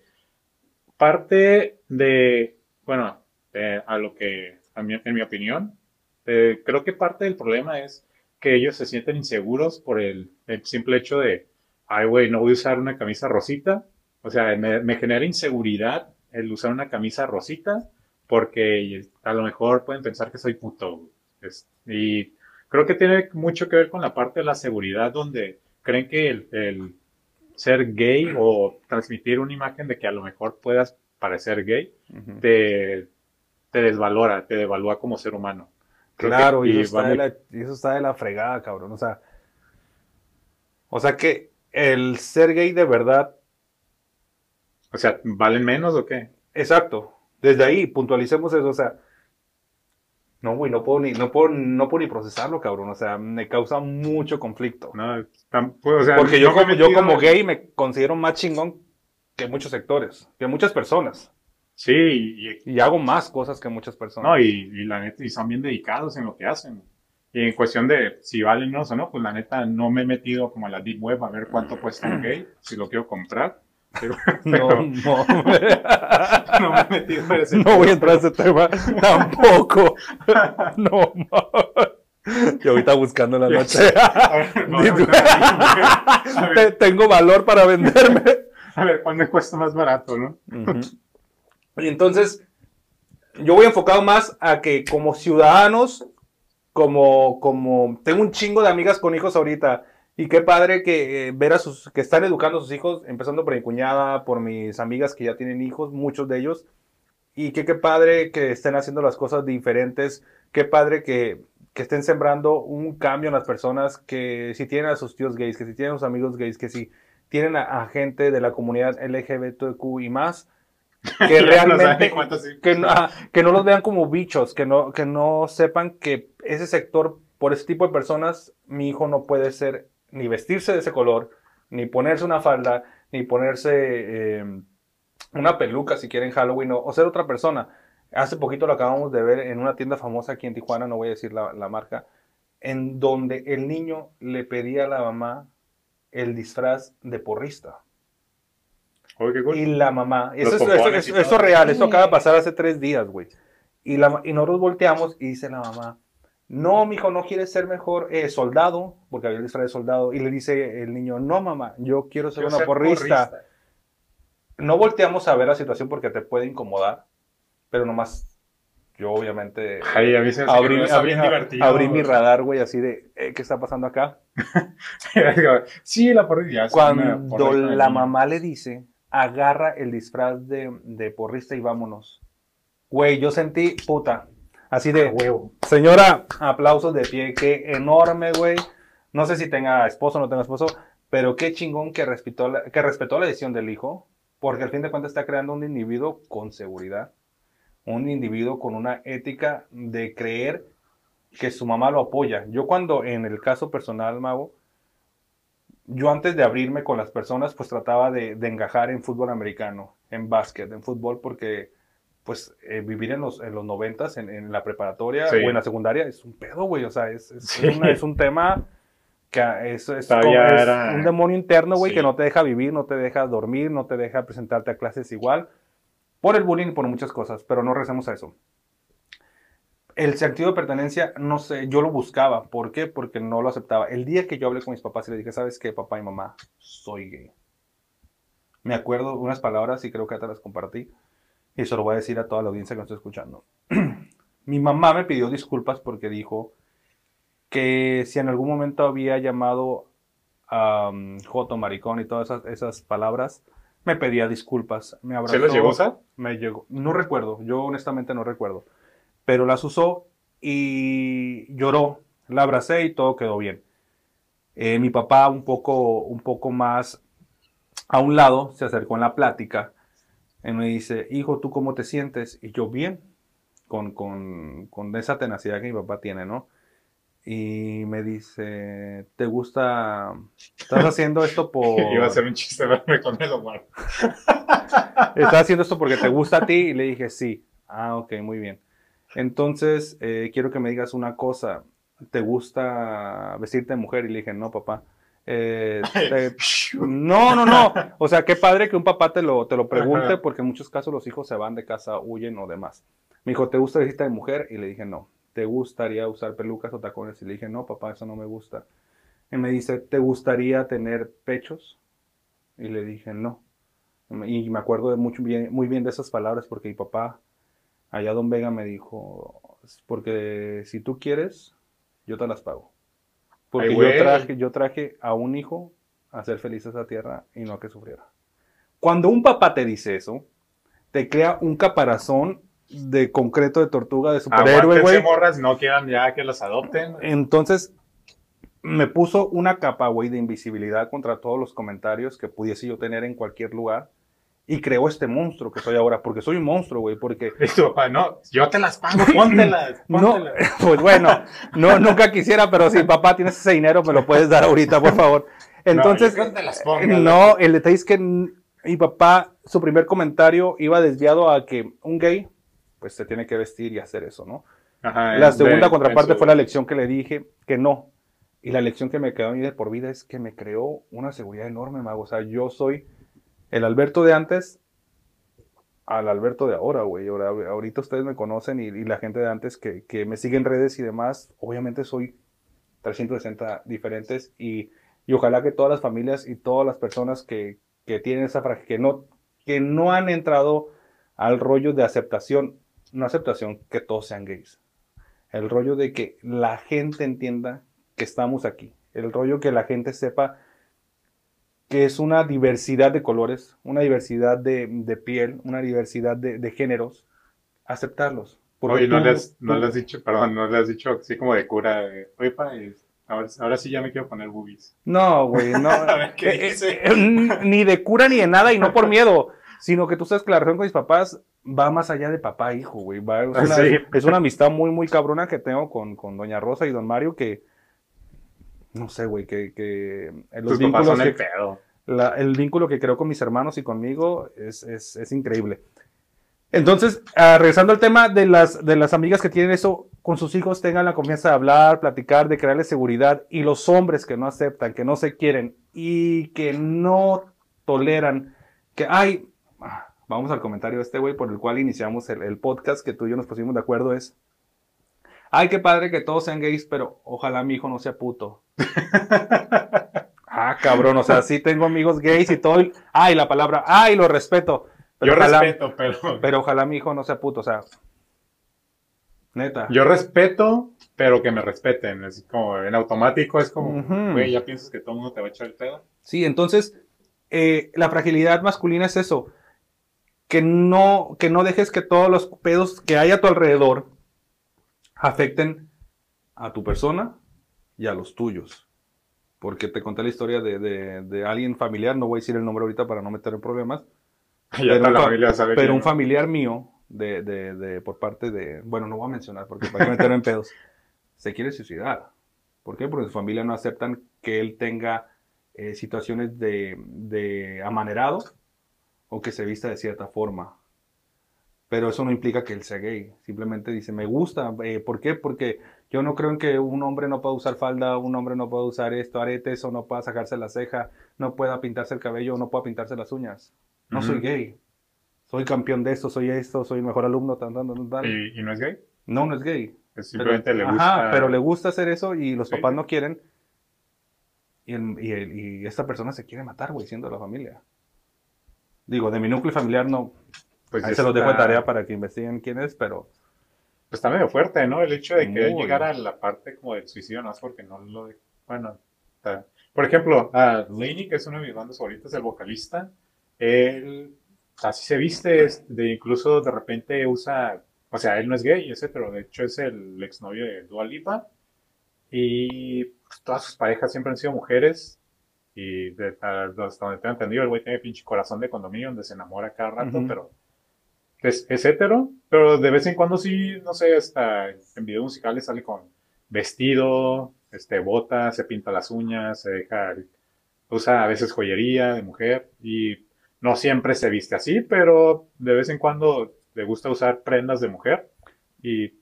B: parte de, bueno, eh, a lo que, a mi- en mi opinión, eh, creo que parte del problema es que ellos se sienten inseguros por el, el simple hecho de, ay, güey, no voy a usar una camisa rosita. O sea, me genera inseguridad el usar una camisa rosita porque a lo mejor pueden pensar que soy puto. Es- y creo que tiene mucho que ver con la parte de la seguridad donde creen que el, el ser gay o transmitir una imagen de que a lo mejor puedas parecer gay te, te desvalora, te devalúa como ser humano. Creo
A: Claro, y,
B: y
A: eso, está de
B: muy-
A: la, y eso está de la fregada, cabrón. O sea, o sea que el ser gay de verdad,
B: O sea, ¿valen menos o qué?
A: exacto, desde ahí puntualicemos eso, o sea, no, güey, no puedo ni, no puedo, no puedo ni procesarlo, cabrón. O sea, me causa mucho conflicto.
B: No, tam- pues, o sea,
A: Porque yo, como, yo como gay me considero más chingón que muchos sectores, que muchas personas.
B: Sí, y,
A: Y hago más cosas que muchas personas.
B: No, y, y la neta, y son bien dedicados en lo que hacen. Y en cuestión de si valen o no, pues la neta no me he metido como a la Deep Web a ver cuánto cuesta un gay, si lo quiero comprar. Pero,
A: no,
B: pero
A: no.
B: no me he metido a ese
A: No voy a entrar a ese tema tampoco. No. Yo ahorita buscando en la noche.
B: Ver, no,
A: Te- Tengo valor para venderme.
B: a ver, ¿cuándo cuesta más barato, no?
A: Y entonces, yo voy enfocado más a que como ciudadanos, como, como tengo un chingo de amigas con hijos ahorita, y qué padre que eh, ver a sus, que están educando a sus hijos, empezando por mi cuñada, por mis amigas que ya tienen hijos, muchos de ellos, y que qué padre que estén haciendo las cosas diferentes, qué padre que, que estén sembrando un cambio en las personas, que si tienen a sus tíos gays, que si tienen a sus amigos gays, que si tienen a, a gente de la comunidad LGBTQ y más, que
B: no
A: realmente
B: sí.
A: que no, que no los vean como bichos, que no, que no sepan que ese sector, por ese tipo de personas, mi hijo no puede ser ni vestirse de ese color, ni ponerse una falda, ni ponerse eh, una peluca si quieren Halloween o, o ser otra persona. Hace poquito lo acabamos de ver en una tienda famosa aquí en Tijuana, no voy a decir la, la marca, en donde el niño le pedía a la mamá el disfraz de porrista.
B: Oye, qué cool.
A: Y la mamá, eso, eso, eso- es real, eso acaba de pasar hace tres días, güey. Y, la, y nosotros volteamos y dice la mamá, no, mijo, no quieres ser mejor eh, soldado, porque había el disfraz de soldado. Y le dice el niño, no, mamá, yo quiero ser
B: Quiero
A: una
B: ser
A: porrista.
B: porrista.
A: No volteamos a ver la situación porque te puede incomodar, pero nomás yo obviamente
B: Ay, a mí se me
A: abrí, mi radar, güey, así de, eh, ¿qué está pasando acá?
B: sí, la porrista. ya, sí, una
A: Cuando la mamá le dice, agarra el disfraz de, de porrista y vámonos. Güey, yo sentí, puta, así de,
B: huevo.
A: señora, aplausos de pie, qué enorme, güey. No sé si tenga esposo o no tenga esposo, Pero qué chingón que respetó la, que respetó la decisión del hijo, porque al fin de cuentas está creando un individuo con seguridad, un individuo con una ética de creer que su mamá lo apoya. Yo cuando en el caso personal, Mago, yo antes de abrirme con las personas, pues trataba de, de engajar en fútbol americano, en básquet, en fútbol, porque pues eh, vivir en los, en los noventas, en, en la preparatoria
B: Sí.
A: o en la secundaria, es un pedo, güey. O sea, es, es,
B: Sí.
A: una- es un tema que es, es como- es
B: era-
A: un demonio interno, güey,
B: Sí.
A: que no te deja vivir, no te deja dormir, no te deja presentarte a clases igual, por el bullying y por muchas cosas, pero no recemos a eso. El sentido de pertenencia, no sé, yo lo buscaba. ¿Por qué? Porque no lo aceptaba. El día que yo hablé con mis papás y les dije, ¿sabes qué, papá y mamá? Soy gay. Me acuerdo unas palabras y creo que ya te las compartí. Y se lo voy a decir a toda la audiencia que nos está escuchando. Mi mamá me pidió disculpas porque dijo que si en algún momento había llamado a um, Joto, maricón y todas esas, esas palabras, me pedía disculpas. Me abrazó.
B: ¿Se los llegó a usar?
A: Me llegó. No recuerdo, yo honestamente no recuerdo. Pero las usó y lloró. La abracé y todo quedó bien. Eh, mi papá, un poco, un poco más a un lado, se acercó en la plática y me dice, hijo, ¿tú cómo te sientes? Y yo, bien, con, con, con esa tenacidad que mi papá tiene, ¿no? Y me dice, ¿te gusta? ¿Estás haciendo esto por...
B: Iba a ser un chiste verme con el Omar.
A: ¿Estás haciendo esto porque te gusta a ti? Y le dije, sí. Ah, ok, muy bien. Entonces, eh, quiero que me digas una cosa. ¿Te gusta vestirte de mujer? Y le dije, no, papá. Eh, No, no, no. O sea, qué padre que un papá te lo, te lo pregunte, porque en muchos casos los hijos se van de casa, huyen o demás. Me dijo, ¿te gusta vestirte de mujer? Y le dije, no. ¿Te gustaría usar pelucas o tacones? Y le dije, no, papá, eso no me gusta. Y me dice, ¿te gustaría tener pechos? Y le dije, no. Y me acuerdo de mucho bien, muy bien de esas palabras porque mi papá, allá Don Vega, me dijo, porque si tú quieres, yo te las pago. Porque
B: Ay,
A: yo, traje, yo traje a un hijo a ser feliz a esa tierra y no a que sufriera. Cuando un papá te dice eso, te crea un caparazón de concreto de tortuga de superhéroe, güey.
B: morras, no quieran ya que los adopten.
A: Entonces, me puso una capa, güey, de invisibilidad contra todos los comentarios que pudiese yo tener en cualquier lugar. Y creó este monstruo que soy ahora, porque soy un monstruo, güey, porque...
B: Y papá, no, yo te las pago, póntelas,
A: No,
B: póntelas.
A: pues bueno, no, nunca quisiera, pero si papá tienes ese dinero, me lo puedes dar ahorita, por favor. Entonces,
B: No, las ponga,
A: no, el detalle es que mi papá, su primer comentario iba desviado a que un gay, pues se tiene que vestir y hacer eso, ¿no?
B: Ajá,
A: La segunda
B: de-
A: contraparte
B: su-
A: fue la lección que le dije que no. Y la lección que me quedó a mí de por vida es que me creó una seguridad enorme, mago. O sea, yo soy el Alberto de antes al Alberto de ahora, güey. Ahora, ahorita ustedes me conocen y, la gente de antes que, que me sigue en redes y demás, obviamente soy 360 diferentes y, y ojalá que todas las familias y todas las personas que, que tienen esa que no, que no han entrado al rollo de aceptación, no aceptación, que todos sean gays. El rollo de que la gente entienda que estamos aquí. El rollo que la gente sepa que es una diversidad de colores, una diversidad de, de piel, una diversidad de, de géneros. Aceptarlos. Porque
B: Oye, no
A: tú-
B: le, has, no le has dicho, perdón, no le has dicho así como de cura, ahora, ahora sí ya me quiero poner boobies.
A: No, güey, no.
B: A ver, ¿qué
A: Eh, eh, eh, ni de cura ni de nada y no por miedo, sino que tú sabes que la relación con mis papás va más allá de papá e hijo, güey. va- Es una,
B: Sí.
A: es una amistad muy, muy cabrona que tengo con, con Doña Rosa y Don Mario que, no sé, güey, que, que los
B: papás
A: vínculos
B: son el
A: que,
B: pedo.
A: la- el vínculo que creo con mis hermanos y conmigo es, es, es increíble. Entonces, ah, regresando al tema de las, de las amigas que tienen eso con sus hijos, tengan la confianza de hablar, platicar, de crearles seguridad. Y los hombres que no aceptan, que no se quieren y que no toleran, que, ay, ah, vamos al comentario de este güey por el cual iniciamos el, el podcast, que tú y yo nos pusimos de acuerdo, es, ay, qué padre que todos sean gays, pero ojalá mi hijo no sea puto. Ah, cabrón, o sea, sí tengo amigos gays y todo. Ay, la palabra, ay, lo respeto. Pero
B: Yo
A: ojalá,
B: respeto, pero,
A: pero ojalá mi hijo no sea puto, o sea. Neta.
B: yo respeto, pero que me respeten. Es como en automático, es como, güey, ya piensas que todo el mundo te va a echar el pedo.
A: Sí, entonces, eh, la fragilidad masculina es eso. Que no, que no dejes que todos los pedos que hay a tu alrededor afecten a tu persona y a los tuyos. porque te conté la historia de, de, de alguien familiar, no voy a decir el nombre ahorita para no meter en problemas,
B: Ya
A: pero, un,
B: familia sabe
A: pero un familiar mío, de, de, por parte de, bueno, no voy a mencionar porque para qué meterme en pedos, se quiere suicidar. ¿Por qué? Porque su familia no aceptan que él tenga eh, situaciones de, de amanerado o que se vista de cierta forma. Pero eso no implica que él sea gay. Simplemente dice, me gusta. Eh, ¿Por qué? Porque yo no creo en que un hombre no pueda usar falda, un hombre no pueda usar esto, aretes, o no pueda sacarse la ceja, no pueda pintarse el cabello, o no pueda pintarse las uñas. No soy gay. Soy campeón de esto, soy esto, soy el mejor alumno, tan, tan, tan, tan.
B: ¿Y, y no es gay?
A: No, no es gay.
B: Es simplemente
A: Pero-
B: le gusta.
A: Ajá, pero le gusta hacer eso y los
B: Sí.
A: papás no quieren. Y, el- y el- y esta persona se quiere matar, güey, siendo la familia. Digo, de mi núcleo familiar no.
B: Pues
A: ahí se los dejo de tarea para que investiguen quién es, pero
B: Pues está medio fuerte, ¿no? El hecho de que
A: Muy.
B: llegar a la parte como del suicidio, no es porque no lo... Bueno, está- por ejemplo, a Laney, que es uno de mis bandas favoritas, el vocalista, él así se viste, es de, incluso de repente usa, o sea, él no es gay, ese, pero de hecho es el exnovio de Dua Lipa, y pues, todas sus parejas siempre han sido mujeres, y de- hasta donde tengo entendido, el güey tiene pinche corazón de condominio donde se enamora cada rato, pero es, es hetero, pero de vez en cuando sí, no sé, hasta en videos musicales sale con vestido, este, botas, se pinta las uñas, se deja, usa a veces joyería de mujer y no siempre se viste así, pero de vez en cuando le gusta usar prendas de mujer y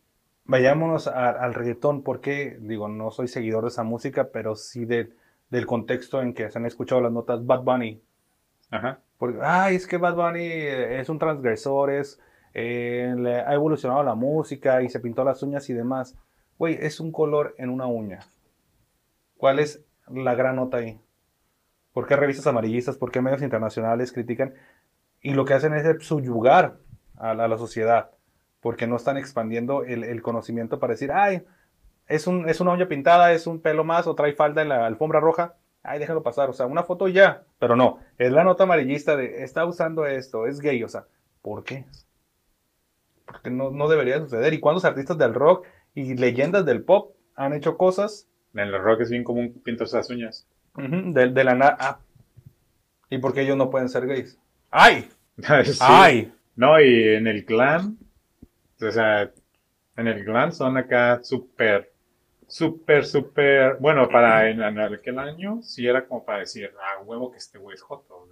A: vayámonos a- al reggaetón, porque, digo, no soy seguidor de esa música, pero sí de- del contexto en que se han escuchado las notas Bad Bunny.
B: ajá,
A: Porque, ay, es que Bad Bunny eh, es un transgresor, es, eh, le ha evolucionado la música y se pintó las uñas y demás. Güey, es un color en una uña. ¿Cuál es la gran nota ahí? ¿Por qué revistas amarillistas, por qué medios internacionales critican? Y lo que hacen es subyugar a la, sociedad, porque no están expandiendo el, conocimiento para decir, ay, un, es una uña pintada, es un pelo más, o trae falda en la alfombra roja, ay, déjalo pasar, o sea, una foto ya, pero no, es la nota amarillista de, está usando esto, es gay, o sea, ¿por qué? Porque no, no debería suceder. ¿Y cuántos artistas del rock y leyendas del pop han hecho cosas
B: en el rock es bien común pintarse las uñas.
A: ujú, de, de la nada? Ah, ¿Y por qué ellos no pueden ser gays? ¡Ay!
B: Sí.
A: ¡Ay!
B: No, y en el clan, o sea, en el clan son acá súper, súper, súper, bueno, para en, en aquel año sí era como para decir, ah, huevo que este güey es joto.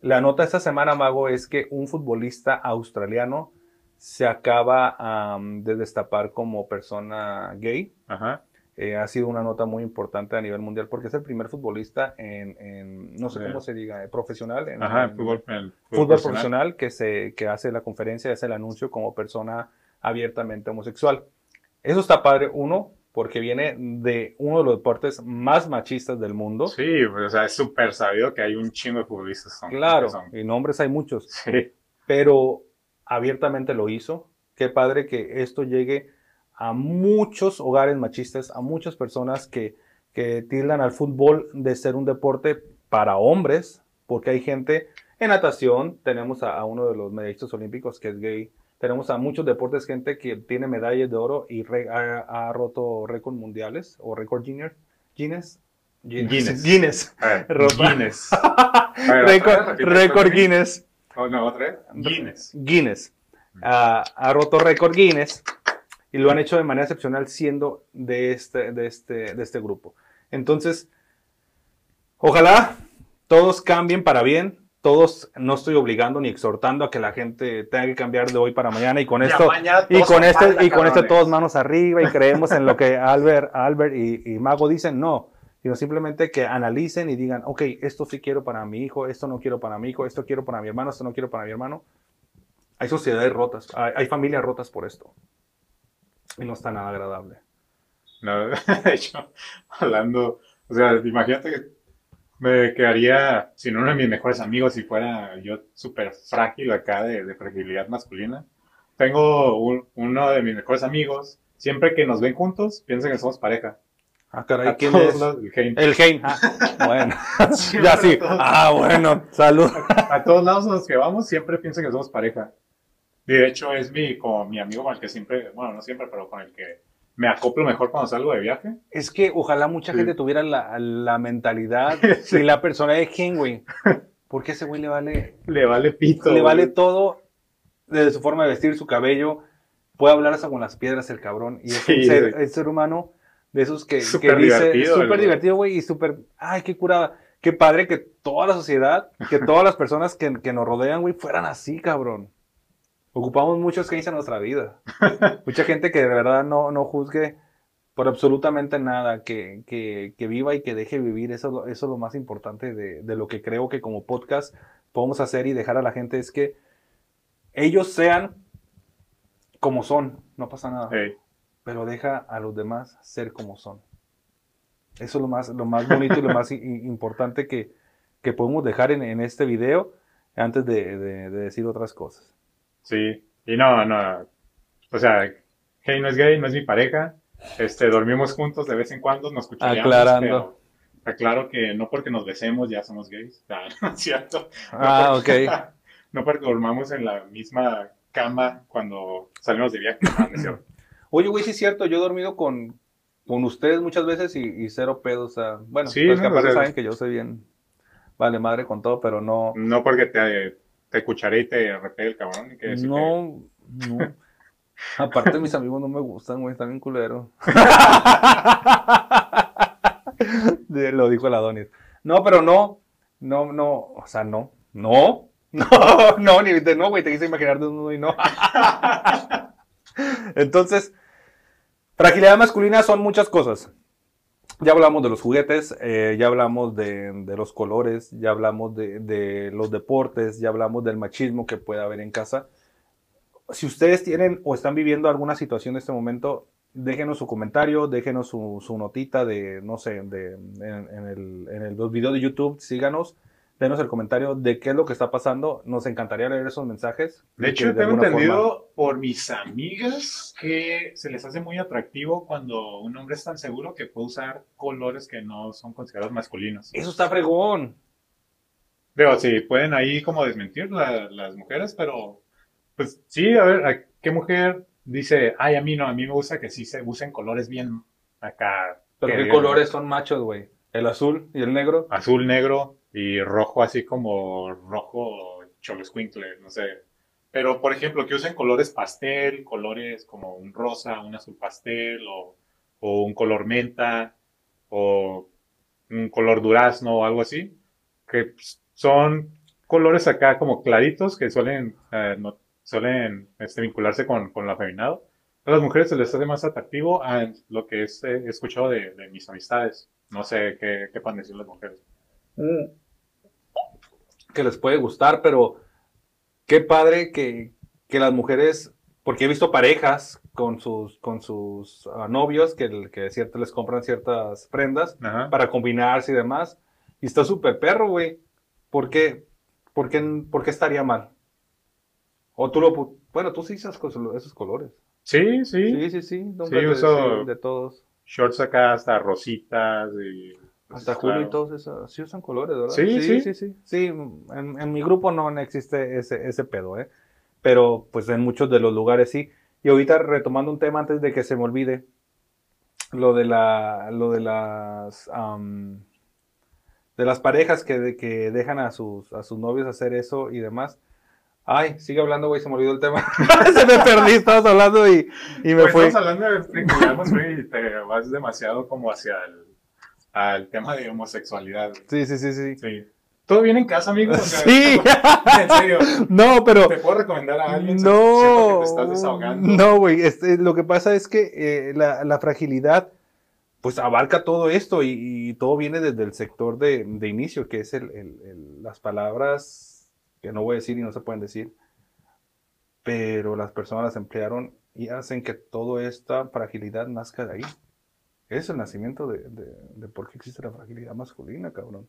A: La nota esta semana, Mago, es que un futbolista australiano se acaba am, de destapar como persona gay.
B: Ajá,
A: Eh, ha sido una nota muy importante a nivel mundial porque es el primer futbolista en, en, no sé cómo se diga, eh, profesional, en,
B: ajá,
A: en
B: fútbol, el
A: fútbol profesional que, se, que hace la conferencia, hace el anuncio como persona abiertamente homosexual. Eso está padre, uno, porque viene de uno de los deportes más machistas del mundo.
B: Sí, pues, o sea, es súper sabido que hay un chingo de futbolistas. son-
A: Claro,
B: son-
A: y nombres hay muchos.
B: Sí,
A: pero abiertamente lo hizo. Qué padre que esto llegue a muchos hogares machistas, a muchas personas que, que tildan al fútbol de ser un deporte para hombres, porque hay gente en natación, tenemos a, a uno de los medallistas olímpicos que es gay, tenemos a muchos deportes gente que tiene medallas de oro y re- ha, ha roto récords mundiales o récord Guinness. Guinness.
B: Guinness.
A: Guinness.
B: Guinness.
A: Récord.
B: Oh, no, otra vez. Guinness.
A: Guinness. Ah, ha roto récord Guinness y lo han hecho de manera excepcional siendo de este, de este, de este grupo. Entonces, ojalá todos cambien para bien. Todos, no estoy obligando ni exhortando a que la gente tenga que cambiar de hoy para mañana y con
B: Ya
A: esto
B: mañana
A: y con este y con este
B: cabrones.
A: todos manos arriba y creemos en lo que Albert, Albert y, y Mago dicen, no, sino simplemente que analicen y digan, ok, esto sí quiero para mi hijo, esto no quiero para mi hijo, esto quiero para mi hermano, esto no quiero para mi hermano. Hay sociedades rotas, hay, hay familias rotas por esto. Y no está nada agradable.
B: No, de hecho, hablando, o sea, imagínate que me quedaría sin uno de mis mejores amigos si fuera yo súper frágil acá de, de fragilidad masculina. Tengo un- uno de mis mejores amigos, siempre que nos ven juntos, piensan que somos pareja.
A: Ah, caray,
B: A
A: ¿quién es?
B: lados- el Hein.
A: El Hein. Ah, bueno, ya sí.
B: a
A: Ah, bueno, salud.
B: A todos lados a los que vamos siempre piensan que somos pareja. Y de hecho es mi, como mi amigo con el que siempre, bueno, no siempre, pero con el que me acoplo mejor cuando salgo de viaje.
A: Es que ojalá mucha
B: Sí.
A: gente tuviera la, la mentalidad
B: Sí.
A: y la persona de King, güey. Porque ese güey le vale,
B: Le vale pito.
A: le vale todo, desde su forma de vestir, su cabello. Puede hablar hasta con las piedras el cabrón. Y es
B: Sí,
A: un ser, es ser humano de esos que, que
B: Súper
A: dice, súper divertido, güey, y súper, ay, qué curada. Qué padre que toda la sociedad, que todas las personas que, que nos rodean, güey, fueran así, cabrón. Ocupamos muchos gays en nuestra vida. Mucha gente que de verdad no, no juzgue por absolutamente nada, que, que, que viva y que deje vivir. Eso, es lo- eso es lo más importante de, de lo que creo que como podcast podemos hacer y dejar a la gente es que ellos sean como son, no pasa nada, pero deja a los demás ser como son. Eso es lo más, lo más bonito y lo más importante que, que podemos dejar en, en este video antes de, de- de decir otras cosas.
B: Sí. Y no, no. O sea, gay no es gay, no es mi pareja. Este, dormimos juntos de vez en cuando, nos escuchamos.
A: Aclarando.
B: Aclaro que no porque nos besemos ya somos gays. Ah, no es cierto.
A: Ah,
B: No
A: ok.
B: porque- No porque dormamos en la misma cama cuando salimos de viaje. No, no es cierto.
A: Oye, güey, sí es cierto, yo he dormido con, con ustedes muchas veces y, y cero pedos. O sea, bueno,
B: Sí,
A: pues
B: no,
A: capaz
B: o sea-
A: saben que yo soy bien, vale madre con todo, pero no,
B: No porque te, te escucharé y te repegue el cabrón. y que
A: no, no. Aparte mis amigos no me gustan, güey, están bien culeros. De- Lo dijo el Adonis. No, pero no, no, no, o sea, no, no, no, no, ni de no, güey, te quise imaginar desnudo y no. Entonces, fragilidad masculina son muchas cosas. Ya hablamos de los juguetes, eh, ya hablamos de, de los colores, ya hablamos de, de los deportes, ya hablamos del machismo que puede haber en casa. Si ustedes tienen o están viviendo alguna situación en este momento, déjenos su comentario, déjenos su, su notita de, no sé, de, en, en el, en el- los videos de YouTube, síganos, denos el comentario de qué es lo que está pasando. Nos encantaría leer esos mensajes.
B: De hecho, tengo entendido por mis amigas que se les hace muy atractivo cuando un hombre es tan seguro que puede usar colores que no son considerados masculinos.
A: Eso está fregón.
B: Digo, sí, pueden ahí como desmentir la- las mujeres, pero pues sí, a ver, ¿a ¿qué mujer dice, ay, a mí no, a mí me gusta que sí se usen colores bien acá,
A: Pero qué colores son machos, güey. El azul y el negro.
B: azul, negro y rojo, así como rojo cholescuincle, no sé. Pero, por ejemplo, que usen colores pastel, colores como un rosa, un azul pastel, o, o un color menta, o un color durazno o algo así, que pues, son colores acá como claritos que suelen, eh, no- suelen este, vincularse con, con lo afeminado. A las mujeres se les hace más atractivo a lo que es, eh, he escuchado de, de mis amistades. No sé qué, qué pueden decir las mujeres.
A: Que les puede gustar, pero qué padre que, que las mujeres, porque he visto parejas con sus, con sus ah, novios que, que cierto, les compran ciertas prendas
B: Ajá.
A: para combinarse y demás, y está súper perro, güey. ¿Por qué, por, qué, ¿Por qué estaría mal? O tú lo, bueno, tú sí usas esos colores.
B: Sí, sí.
A: Sí, sí, sí, de-
B: uso-
A: de todos.
B: Shorts acá hasta rositas y...
A: Hasta
B: pues,
A: Julio y todos esos, sí usan colores, ¿verdad?
B: Sí, sí.
A: sí, sí. Sí, en, en mi grupo no, existe ese, ese pedo, ¿eh? Pero pues en muchos de los lugares sí. Y ahorita retomando un tema antes de que se me olvide, lo de la, lo de las, am, de las parejas que, de- que dejan a sus, a sus novios hacer eso y demás. Ay, sigue hablando, güey, se me olvidó el tema. se me perdí, estabas hablando y, y me
B: Pues
A: fui.
B: estamos hablando de friccionamos, güey, y te vas demasiado como hacia el al tema de homosexualidad.
A: Sí, sí, sí, sí.
B: Sí. ¿Todo bien en casa, amigo? O sea,
A: Sí.
B: En serio.
A: No, pero...
B: ¿Te puedo recomendar a alguien?
A: No,
B: que te estás desahogando.
A: no, güey. este, lo que pasa es que eh, la, la fragilidad, pues abarca todo esto y, y todo viene desde el sector de, de inicio, que es el, el- el- las palabras que no voy a decir y no se pueden decir, pero las personas las emplearon y hacen que toda esta fragilidad nazca de ahí. Es el nacimiento de, de, de por qué existe la fragilidad masculina, cabrón.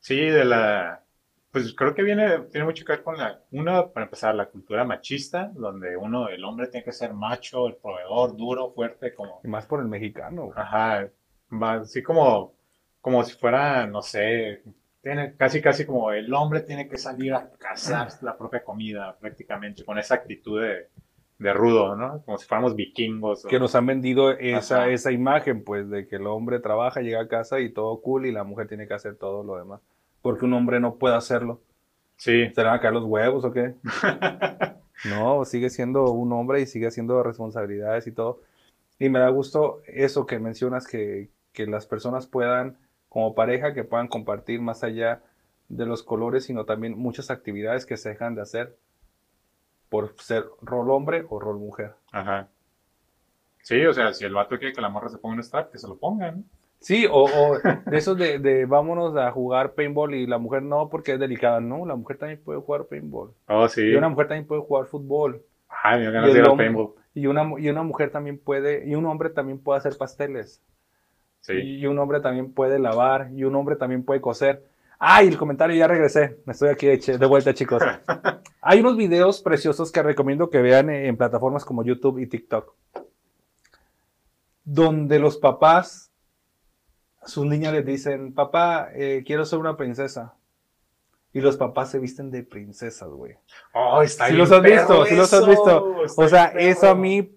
B: Sí, de la... Pues creo que viene, tiene mucho que ver con la... Una, para empezar, la cultura machista, donde uno, el hombre tiene que ser macho, el proveedor, duro, fuerte, como...
A: Y más por el mexicano. güey.
B: Ajá, así como, como si fuera, no sé, tiene casi casi como el hombre tiene que salir a cazar la propia comida prácticamente, con esa actitud de, de rudo, ¿no? Como si fuéramos vikingos.
A: Que nos han vendido esa,
B: Ajá.
A: esa imagen, pues, de que el hombre trabaja, llega a casa y todo cool y la mujer tiene que hacer todo lo demás. Porque un hombre no puede hacerlo.
B: Sí,
A: ¿Se le van a caer los huevos o qué? No, sigue siendo un hombre y sigue haciendo responsabilidades y todo. Y me da gusto eso que mencionas, que, que las personas puedan, como pareja, que puedan compartir más allá de los colores, sino también muchas actividades que se dejan de hacer por ser rol hombre o rol mujer.
B: ajá. Sí, o sea, si el vato quiere que la morra se ponga un strap, que se lo ponga, ¿no?
A: Sí, o, o de esos de, de vámonos a jugar paintball y la mujer no, porque es delicada. No, la mujer también puede jugar paintball.
B: Oh, sí.
A: Y una mujer también puede jugar fútbol.
B: Ay, me
A: Y
B: ganas de ir al paintball.
A: Y una, y una mujer también puede, y un hombre también puede hacer pasteles.
B: Sí.
A: Y un hombre también puede lavar, y un hombre también puede coser. Ay, el comentario, ya regresé. Me estoy aquí de, vuelta, chicos. Hay unos videos preciosos que recomiendo que vean en, plataformas como YouTube y TikTok. Donde los papás, sus niñas les dicen, papá, eh, quiero ser una princesa. Y los papás se visten de princesas, güey.
B: Oh, está
A: Sí
B: bien
A: los has visto, sí los has visto.
B: está
A: O sea, eso a mí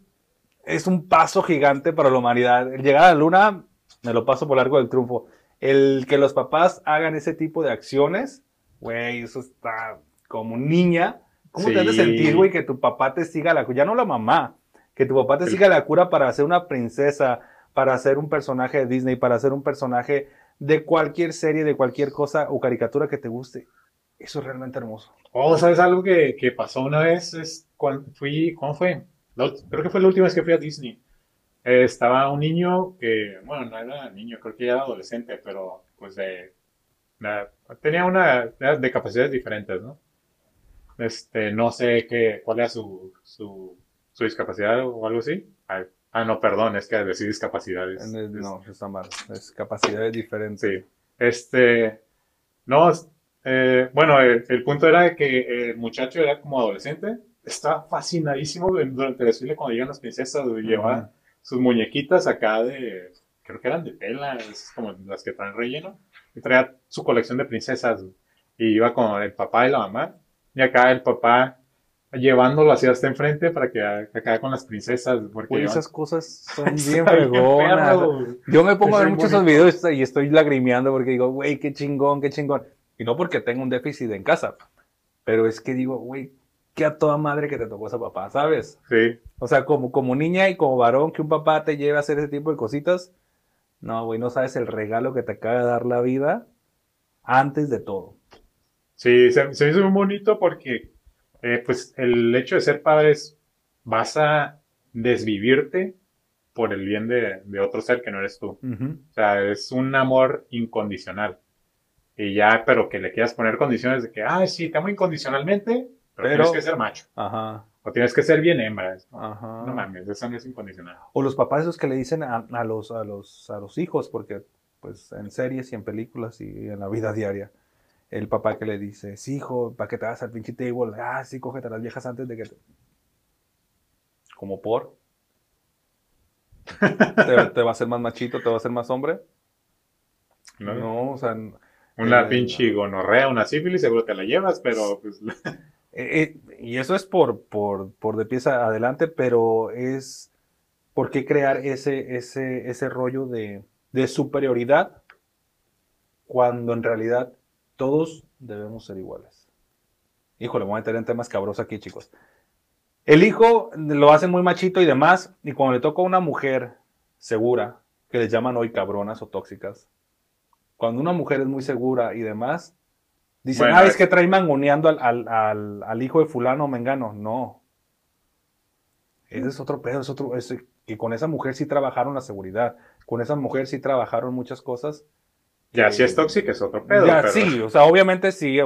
A: es un paso gigante para la humanidad. El llegar a la luna, me lo paso por largo del triunfo. El que los papás hagan ese tipo de acciones, güey, eso está como niña. ¿Cómo te has de
B: Sí.
A: sentir, güey, que tu papá te siga la cura? Ya no la mamá, que tu papá te
B: El-
A: siga la cura para ser una princesa, para ser un personaje de Disney, para ser un personaje de cualquier serie, de cualquier cosa o caricatura que te guste. Eso es realmente hermoso.
B: Oh, ¿sabes algo que, que pasó una vez? Es cuando fui, ¿cómo fue? La creo que fue la última vez que fui a Disney. Eh, estaba un niño que, bueno, no era niño, creo que ya era adolescente, pero pues de, de- tenía una de, de capacidades diferentes, ¿no? Este, no sé qué, cuál era su, su, su discapacidad o algo así. Ay, ah, no, perdón, es que decir discapacidades.
A: El- No, está mal. Es capacidades diferentes.
B: Sí. Este, no, eh, bueno, el, el punto era que el muchacho era como adolescente, estaba fascinadísimo durante el desfile cuando llegan las princesas, llevaba
A: Ujú.
B: Sus muñequitas acá de, creo que eran de tela, esas como las que traen relleno, y traía su colección de princesas, y iba con el papá y la mamá, y acá el papá llevándolo hacia hasta enfrente para que acá con las princesas, porque
A: esas cosas son bien fregonas. Yo me pongo a
B: Es
A: ver
B: bien
A: muchos esos videos y estoy lagrimeando porque digo, güey, qué chingón, qué chingón. Y no porque tengo un déficit en casa, pero es que digo, güey, qué a toda madre que te tocó ese papá, ¿sabes?
B: Sí,
A: O sea, como, como niña y como varón, que un papá te lleve a hacer ese tipo de cositas. No, güey, no sabes el regalo que te acaba de dar la vida antes de todo.
B: Sí, se, se me hizo muy bonito porque, eh, pues, el hecho de ser padres vas a desvivirte por el bien de, de otro ser que no eres tú. O sea, es un amor incondicional. Y ya, pero que le quieras poner condiciones de que, ah, sí, te amo incondicionalmente, pero,
A: Pero-
B: tienes que ser macho.
A: Ajá,
B: O tienes que ser bien hembra.
A: ajá.
B: No mames, eso no es incondicional.
A: O los papás esos que le dicen a, a los, a, los, a los hijos, porque pues en series y en películas y en la vida diaria, el papá que le dice, sí, hijo, para que te hagas al pinche table, ah, sí, cógete a las viejas antes de que te... Como por... ¿Te, te va a hacer más machito? ¿Te va a hacer más hombre?
B: ¿no?
A: No, o sea...
B: Una
A: Eh,
B: pinche gonorrea, una sífilis, seguro te la llevas, pero pues,
A: eh, eh, y eso es por, por, por de pieza adelante, pero es... ¿Por qué crear ese, ese, ese rollo de, de superioridad cuando en realidad todos debemos ser iguales? Híjole, me voy a meter en temas cabros aquí, chicos. El hijo lo hacen muy machito y demás, y cuando le toca a una mujer segura, que les llaman hoy cabronas o tóxicas, cuando una mujer es muy segura y demás, dicen,
B: Bueno,
A: ah, es que trae mangoneando al, al, al, al hijo de fulano o mengano. No. Ese es otro pedo, es otro, es que con esa mujer sí trabajaron la seguridad, con esa mujer sí trabajaron muchas cosas.
B: ya si es tóxica es otro pedo.
A: ya,
B: pero-
A: sí, o sea, obviamente sí,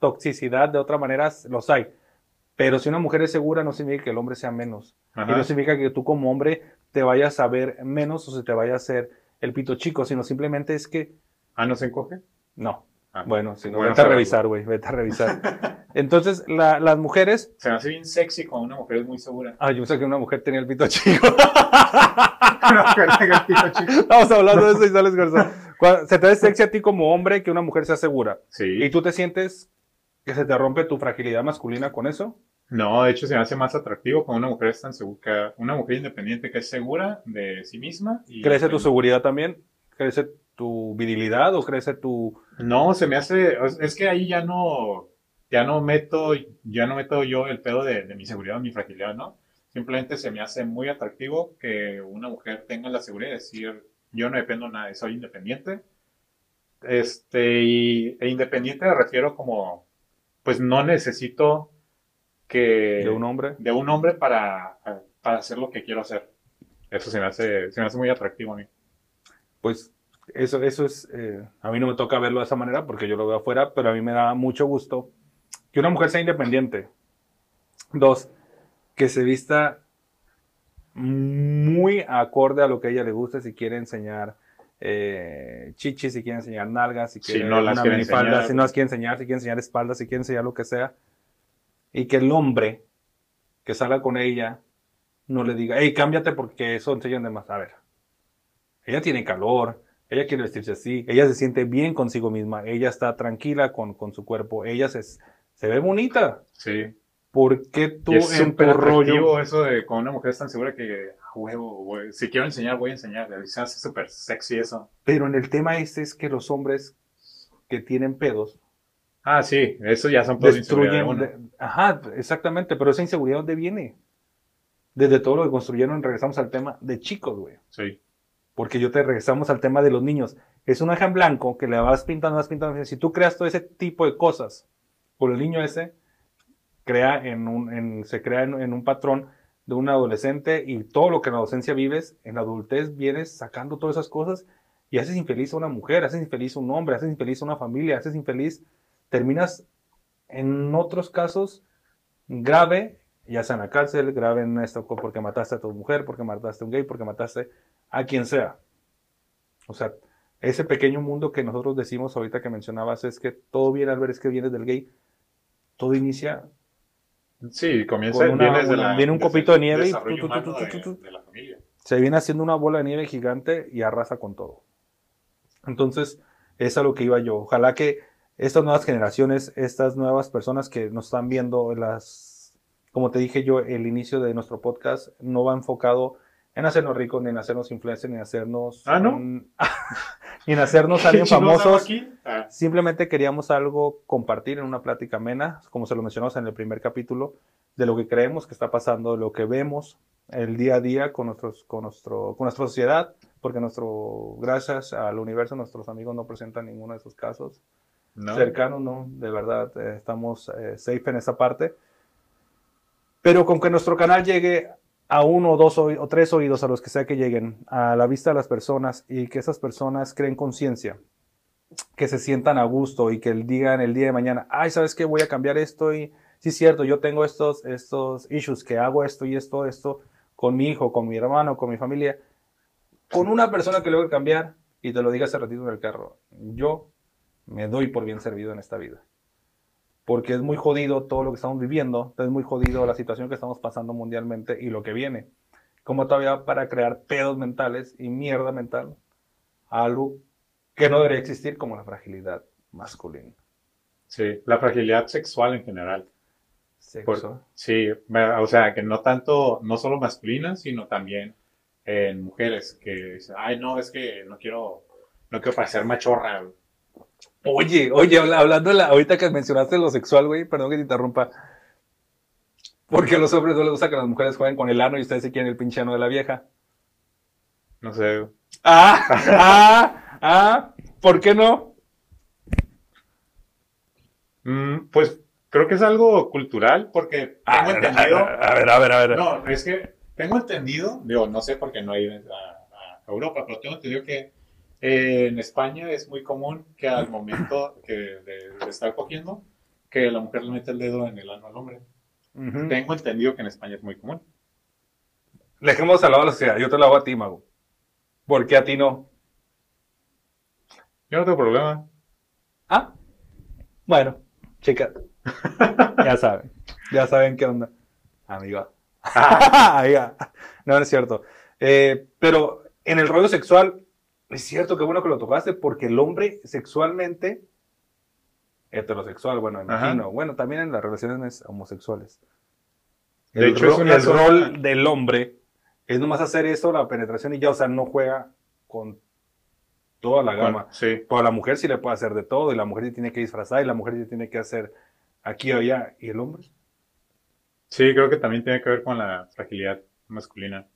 A: toxicidad de otra manera los hay. Pero si una mujer es segura, no significa que el hombre sea menos.
B: Ajá.
A: Y no significa que tú como hombre te vayas a ver menos o se te vaya a hacer el pito chico, sino simplemente es que
B: Ah, ¿no se encoge?
A: no.
B: Ah,
A: Bueno, si no,
B: bueno
A: vete a revisar, güey, vete a revisar. Entonces, la- las mujeres.
B: Se me hace bien sexy cuando una mujer es muy segura.
A: Ah, yo pensé que una mujer tenía el pito chico.
B: Una mujer tenga el pito chico.
A: Estamos hablando de eso y sales Garzón. Cuando- Se te ve sexy a ti como hombre que una mujer sea segura.
B: Sí.
A: ¿Y tú te sientes que se te rompe tu fragilidad masculina con eso?
B: No, de hecho se me hace más atractivo cuando una mujer es tan segura, una mujer independiente que es segura de sí misma. Y
A: ¿Crece tu seguridad también? ¿Crece tu virilidad o crece tu...?
B: No, se me hace, es que ahí ya no, ya no meto, ya no meto yo el pedo de, de mi seguridad o mi fragilidad, ¿no? Simplemente se me hace muy atractivo que una mujer tenga la seguridad de decir, yo no dependo de nadie, soy independiente. Este, y, e independiente me refiero como, pues no necesito que...
A: ¿De un hombre?
B: De un hombre para, para hacer lo que quiero hacer. Eso se me hace, se me hace muy atractivo a mí.
A: Pues eso, eso es, eh, a mí no me toca verlo de esa manera porque yo lo veo afuera, pero a mí me da mucho gusto que una mujer sea independiente. Dos, que se vista muy acorde a lo que a ella le gusta, si quiere enseñar eh, chichis, si quiere enseñar nalgas, si quiere
B: no las
A: una
B: quiere
A: minifalda,
B: enseñar.
A: si no las quiere enseñar, si quiere enseñar espaldas, si quiere enseñar lo que sea. Y que el hombre que salga con ella no le diga, hey, cámbiate porque eso enseñan de más. A ver, ella tiene calor, ella quiere vestirse así, ella se siente bien consigo misma, ella está tranquila con, con su cuerpo, ella se, se ve bonita.
B: Sí.
A: ¿Por qué tú
B: Y es
A: en tu rollo?
B: eso de con una mujer tan segura que, a huevo, si quiero enseñar, voy a enseñar. Se hace súper sexy eso.
A: Pero en el tema este es que los hombres que tienen pedos
B: Ah, sí, eso ya son pedos de
A: destruyen. de- ajá, exactamente, pero esa inseguridad ¿dónde viene? Desde todo lo que construyeron, regresamos al tema de chicos, güey.
B: Sí.
A: Porque yo te regresamos al tema de los niños. Es una hoja en blanco que le vas pintando, vas pintando. Si tú creas todo ese tipo de cosas por el niño ese, crea en un, se crea en, en un patrón de un adolescente y todo lo que en la adolescencia vives, en la adultez vienes sacando todas esas cosas y haces infeliz a una mujer, haces infeliz a un hombre, haces infeliz a una familia, haces infeliz, terminas en otros casos grave, ya sea en la cárcel, grave en esto porque mataste a tu mujer, porque mataste a un gay, porque mataste a quien sea. O sea, ese pequeño mundo que nosotros decimos ahorita que mencionabas es que todo viene al ver es que viene del gay. Todo inicia
B: Sí, comienza
A: Con una-
B: viene desde
A: una-
B: la-
A: viene un copito de nieve y tu, tu, tu,
B: de la familia.
A: se viene haciendo una bola de nieve gigante y arrasa con todo. Entonces, es a lo que iba yo. Ojalá que estas nuevas generaciones, estas nuevas personas que nos están viendo, las, como te dije yo, el inicio de nuestro podcast no va enfocado en hacernos ricos, ni en hacernos influencers, ni en hacernos...
B: Ah, ¿no?
A: un- ni en hacernos alguien
B: ¿Qué chingados hago
A: famosos.
B: aquí? Ah,
A: Simplemente queríamos algo compartir en una plática amena, como se lo mencionamos en el primer capítulo, de lo que creemos que está pasando, de lo que vemos el día a día con, nuestros, con, nuestro, con nuestra sociedad, porque nuestro, gracias al universo nuestros amigos no presentan ninguno de esos casos.
B: no.
A: Cercanos, no, de verdad, eh, estamos eh, safe en esa parte. Pero con que nuestro canal llegue a uno o dos o tres oídos, a los que sea que lleguen, a la vista de las personas y que esas personas creen conciencia, que se sientan a gusto y que digan el día de mañana, ay, ¿sabes qué? Voy a cambiar esto y sí cierto, yo tengo estos, estos issues, que hago esto y esto, esto con mi hijo, con mi hermano, con mi familia, con una persona que logre cambiar y te lo diga hace ratito en el carro, yo me doy por bien servido en esta vida. Porque es muy jodido todo lo que estamos viviendo, es muy jodido la situación que estamos pasando mundialmente y lo que viene. Como todavía para crear pedos mentales y mierda mental, algo que no debería existir como la fragilidad masculina.
B: Sí, la fragilidad sexual en general.
A: Sexo.
B: Sí, o sea, que no tanto, no solo masculina, sino también en mujeres que dicen, ay, no, es que no quiero, no quiero parecer machorra. Güey".
A: Oye, oye, habla- hablando de la, ahorita que mencionaste lo sexual, güey, perdón que te interrumpa. Porque a los hombres no les gusta que las mujeres jueguen con el ano y ustedes se quieren el pinche ano de la vieja.
B: No sé. güey.
A: Ah, ah, ah, ¿por qué no?
B: Mm, pues creo que es algo cultural porque
A: Ah,
B: tengo entendido.
A: A ver, a ver, a ver.
B: No, es que tengo entendido, digo, no sé porque no he ido a, a Europa, pero tengo entendido que eh, en España es muy común que al momento que de, de estar cogiendo, que la mujer le mete el dedo en el ano al hombre. Tengo entendido que en España es muy común.
A: Dejemos al lado a la sociedad. Yo te lo hago a ti, Mago. ¿Por qué a ti no?
B: Yo no tengo problema.
A: Ah, bueno, chicas. ya saben. Ya saben qué onda. Amiga. Amiga. No, no es cierto. Eh, pero en el rollo sexual, es cierto que bueno que lo tocaste, porque el hombre sexualmente, heterosexual, bueno, imagino, bueno, también en las relaciones homosexuales, El,
B: De hecho,
A: ro- el rol del hombre es nomás hacer eso, la penetración y ya, o sea, no juega con toda la gama.
B: Bueno, sí.
A: Pero a la mujer sí le puede hacer de todo, y la mujer sí tiene que disfrazar, y la mujer sí tiene que hacer aquí o allá. ¿Y el hombre?
B: Sí, creo que también tiene que ver con la fragilidad masculina.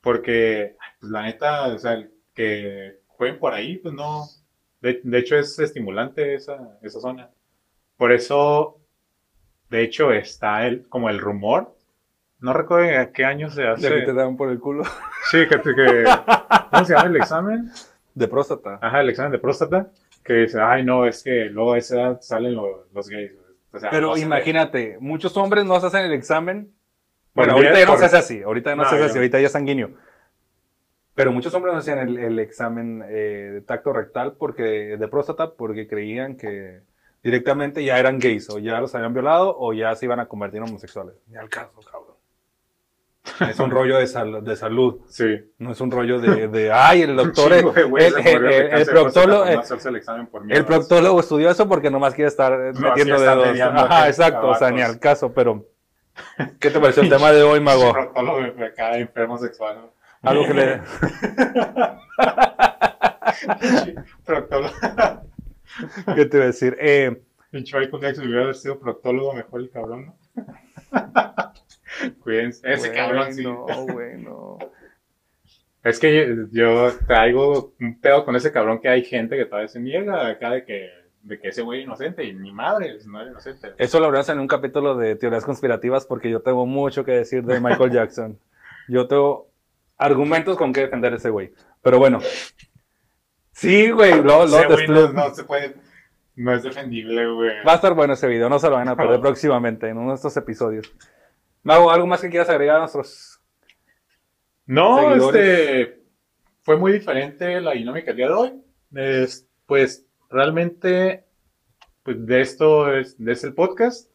B: Porque, pues la neta, o sea, el que jueguen por ahí, pues no. De, de hecho, es estimulante esa, esa zona. Por eso, de hecho, está el, como el rumor. No recuerdo a qué año se
A: De que te
B: hace.
A: dan por el culo.
B: Sí, que, que- ¿cómo se llama el examen?
A: De próstata.
B: Ajá, el examen de próstata. Que dice, ay, no, es que luego a esa edad salen lo- los gays. O sea,
A: Pero
B: no
A: imagínate, muchos hombres no se hacen el examen. Bueno,
B: diez,
A: ahorita ya no
B: por-
A: se hace así, ahorita ya no,
B: No,
A: se hace así, ahorita ya es sanguíneo. Pero muchos hombres no hacían el, el examen eh, de tacto rectal porque de próstata porque creían que directamente ya eran gays o ya los habían violado o ya se iban a convertir en homosexuales. Ni al caso, cabrón. Es un rollo de, sal- de salud,
B: Sí.
A: no es un rollo de, de ay, el doctor,
B: de güeyes
A: el, el-
B: murieron de
A: el- el proctólogo,
B: el
A: el proctólogo estudió eso porque nomás quiere estar eh,
B: No,
A: metiendo dedos. Ajá, exacto, o sea, ni al caso, pero ¿qué te pareció el tema de hoy, Mago?
B: Proctólogo de cada enfermo sexual. ¿no?
A: Algo que le...
B: proctólogo.
A: ¿Qué te iba a decir? Eh,
B: Pinche Michael Jackson hubiera haber sido proctólogo mejor el cabrón, ¿no? Cuídense. Ese
A: güey,
B: cabrón sí.
A: No, güey, no.
B: Es que yo, yo traigo un pedo con ese cabrón que hay gente que todavía se niega acá de que, de que ese güey es inocente y mi madre no es inocente.
A: Eso lo hablamos en un capítulo de teorías conspirativas porque yo tengo mucho que decir de Michael Jackson. Yo tengo argumentos con que defender ese güey. Pero bueno. Sí, güey, te
B: güey no, se puede, no es defendible, güey.
A: Va a estar bueno ese video, no se lo van a perder próximamente en uno de estos episodios. Mago, ¿algo más que quieras agregar a nuestros...
B: No,
A: seguidores.
B: este fue muy diferente la dinámica el día de hoy. Es, pues realmente, pues de esto es, de es el podcast.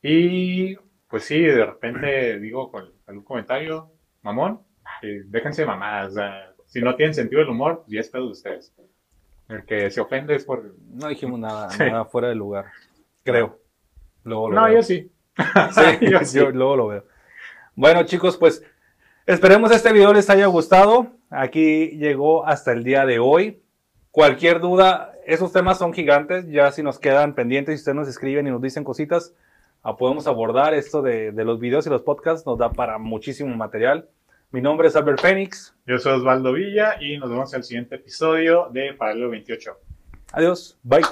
B: Y pues sí, de repente digo con algún comentario, mamón, déjense mamadas. o sea, si no tienen sentido del humor, ya es pedo de ustedes. El que se ofende es por.
A: No dijimos nada,
B: Sí.
A: nada fuera de lugar. Creo. Luego lo
B: No,
A: veo.
B: yo sí.
A: Sí,
B: Yo sí.
A: yo luego lo veo. Bueno, chicos, pues esperemos este video les haya gustado. Aquí llegó hasta el día de hoy. Cualquier duda, esos temas son gigantes. Ya si nos quedan pendientes, si ustedes nos escriben y nos dicen cositas, ah, podemos abordar esto de, de los videos y los podcasts. Nos da para muchísimo material. Mi nombre es Albert Fénix.
B: Yo soy Osvaldo Villa y nos vemos en el siguiente episodio de Paralelo 28.
A: Adiós. Bye.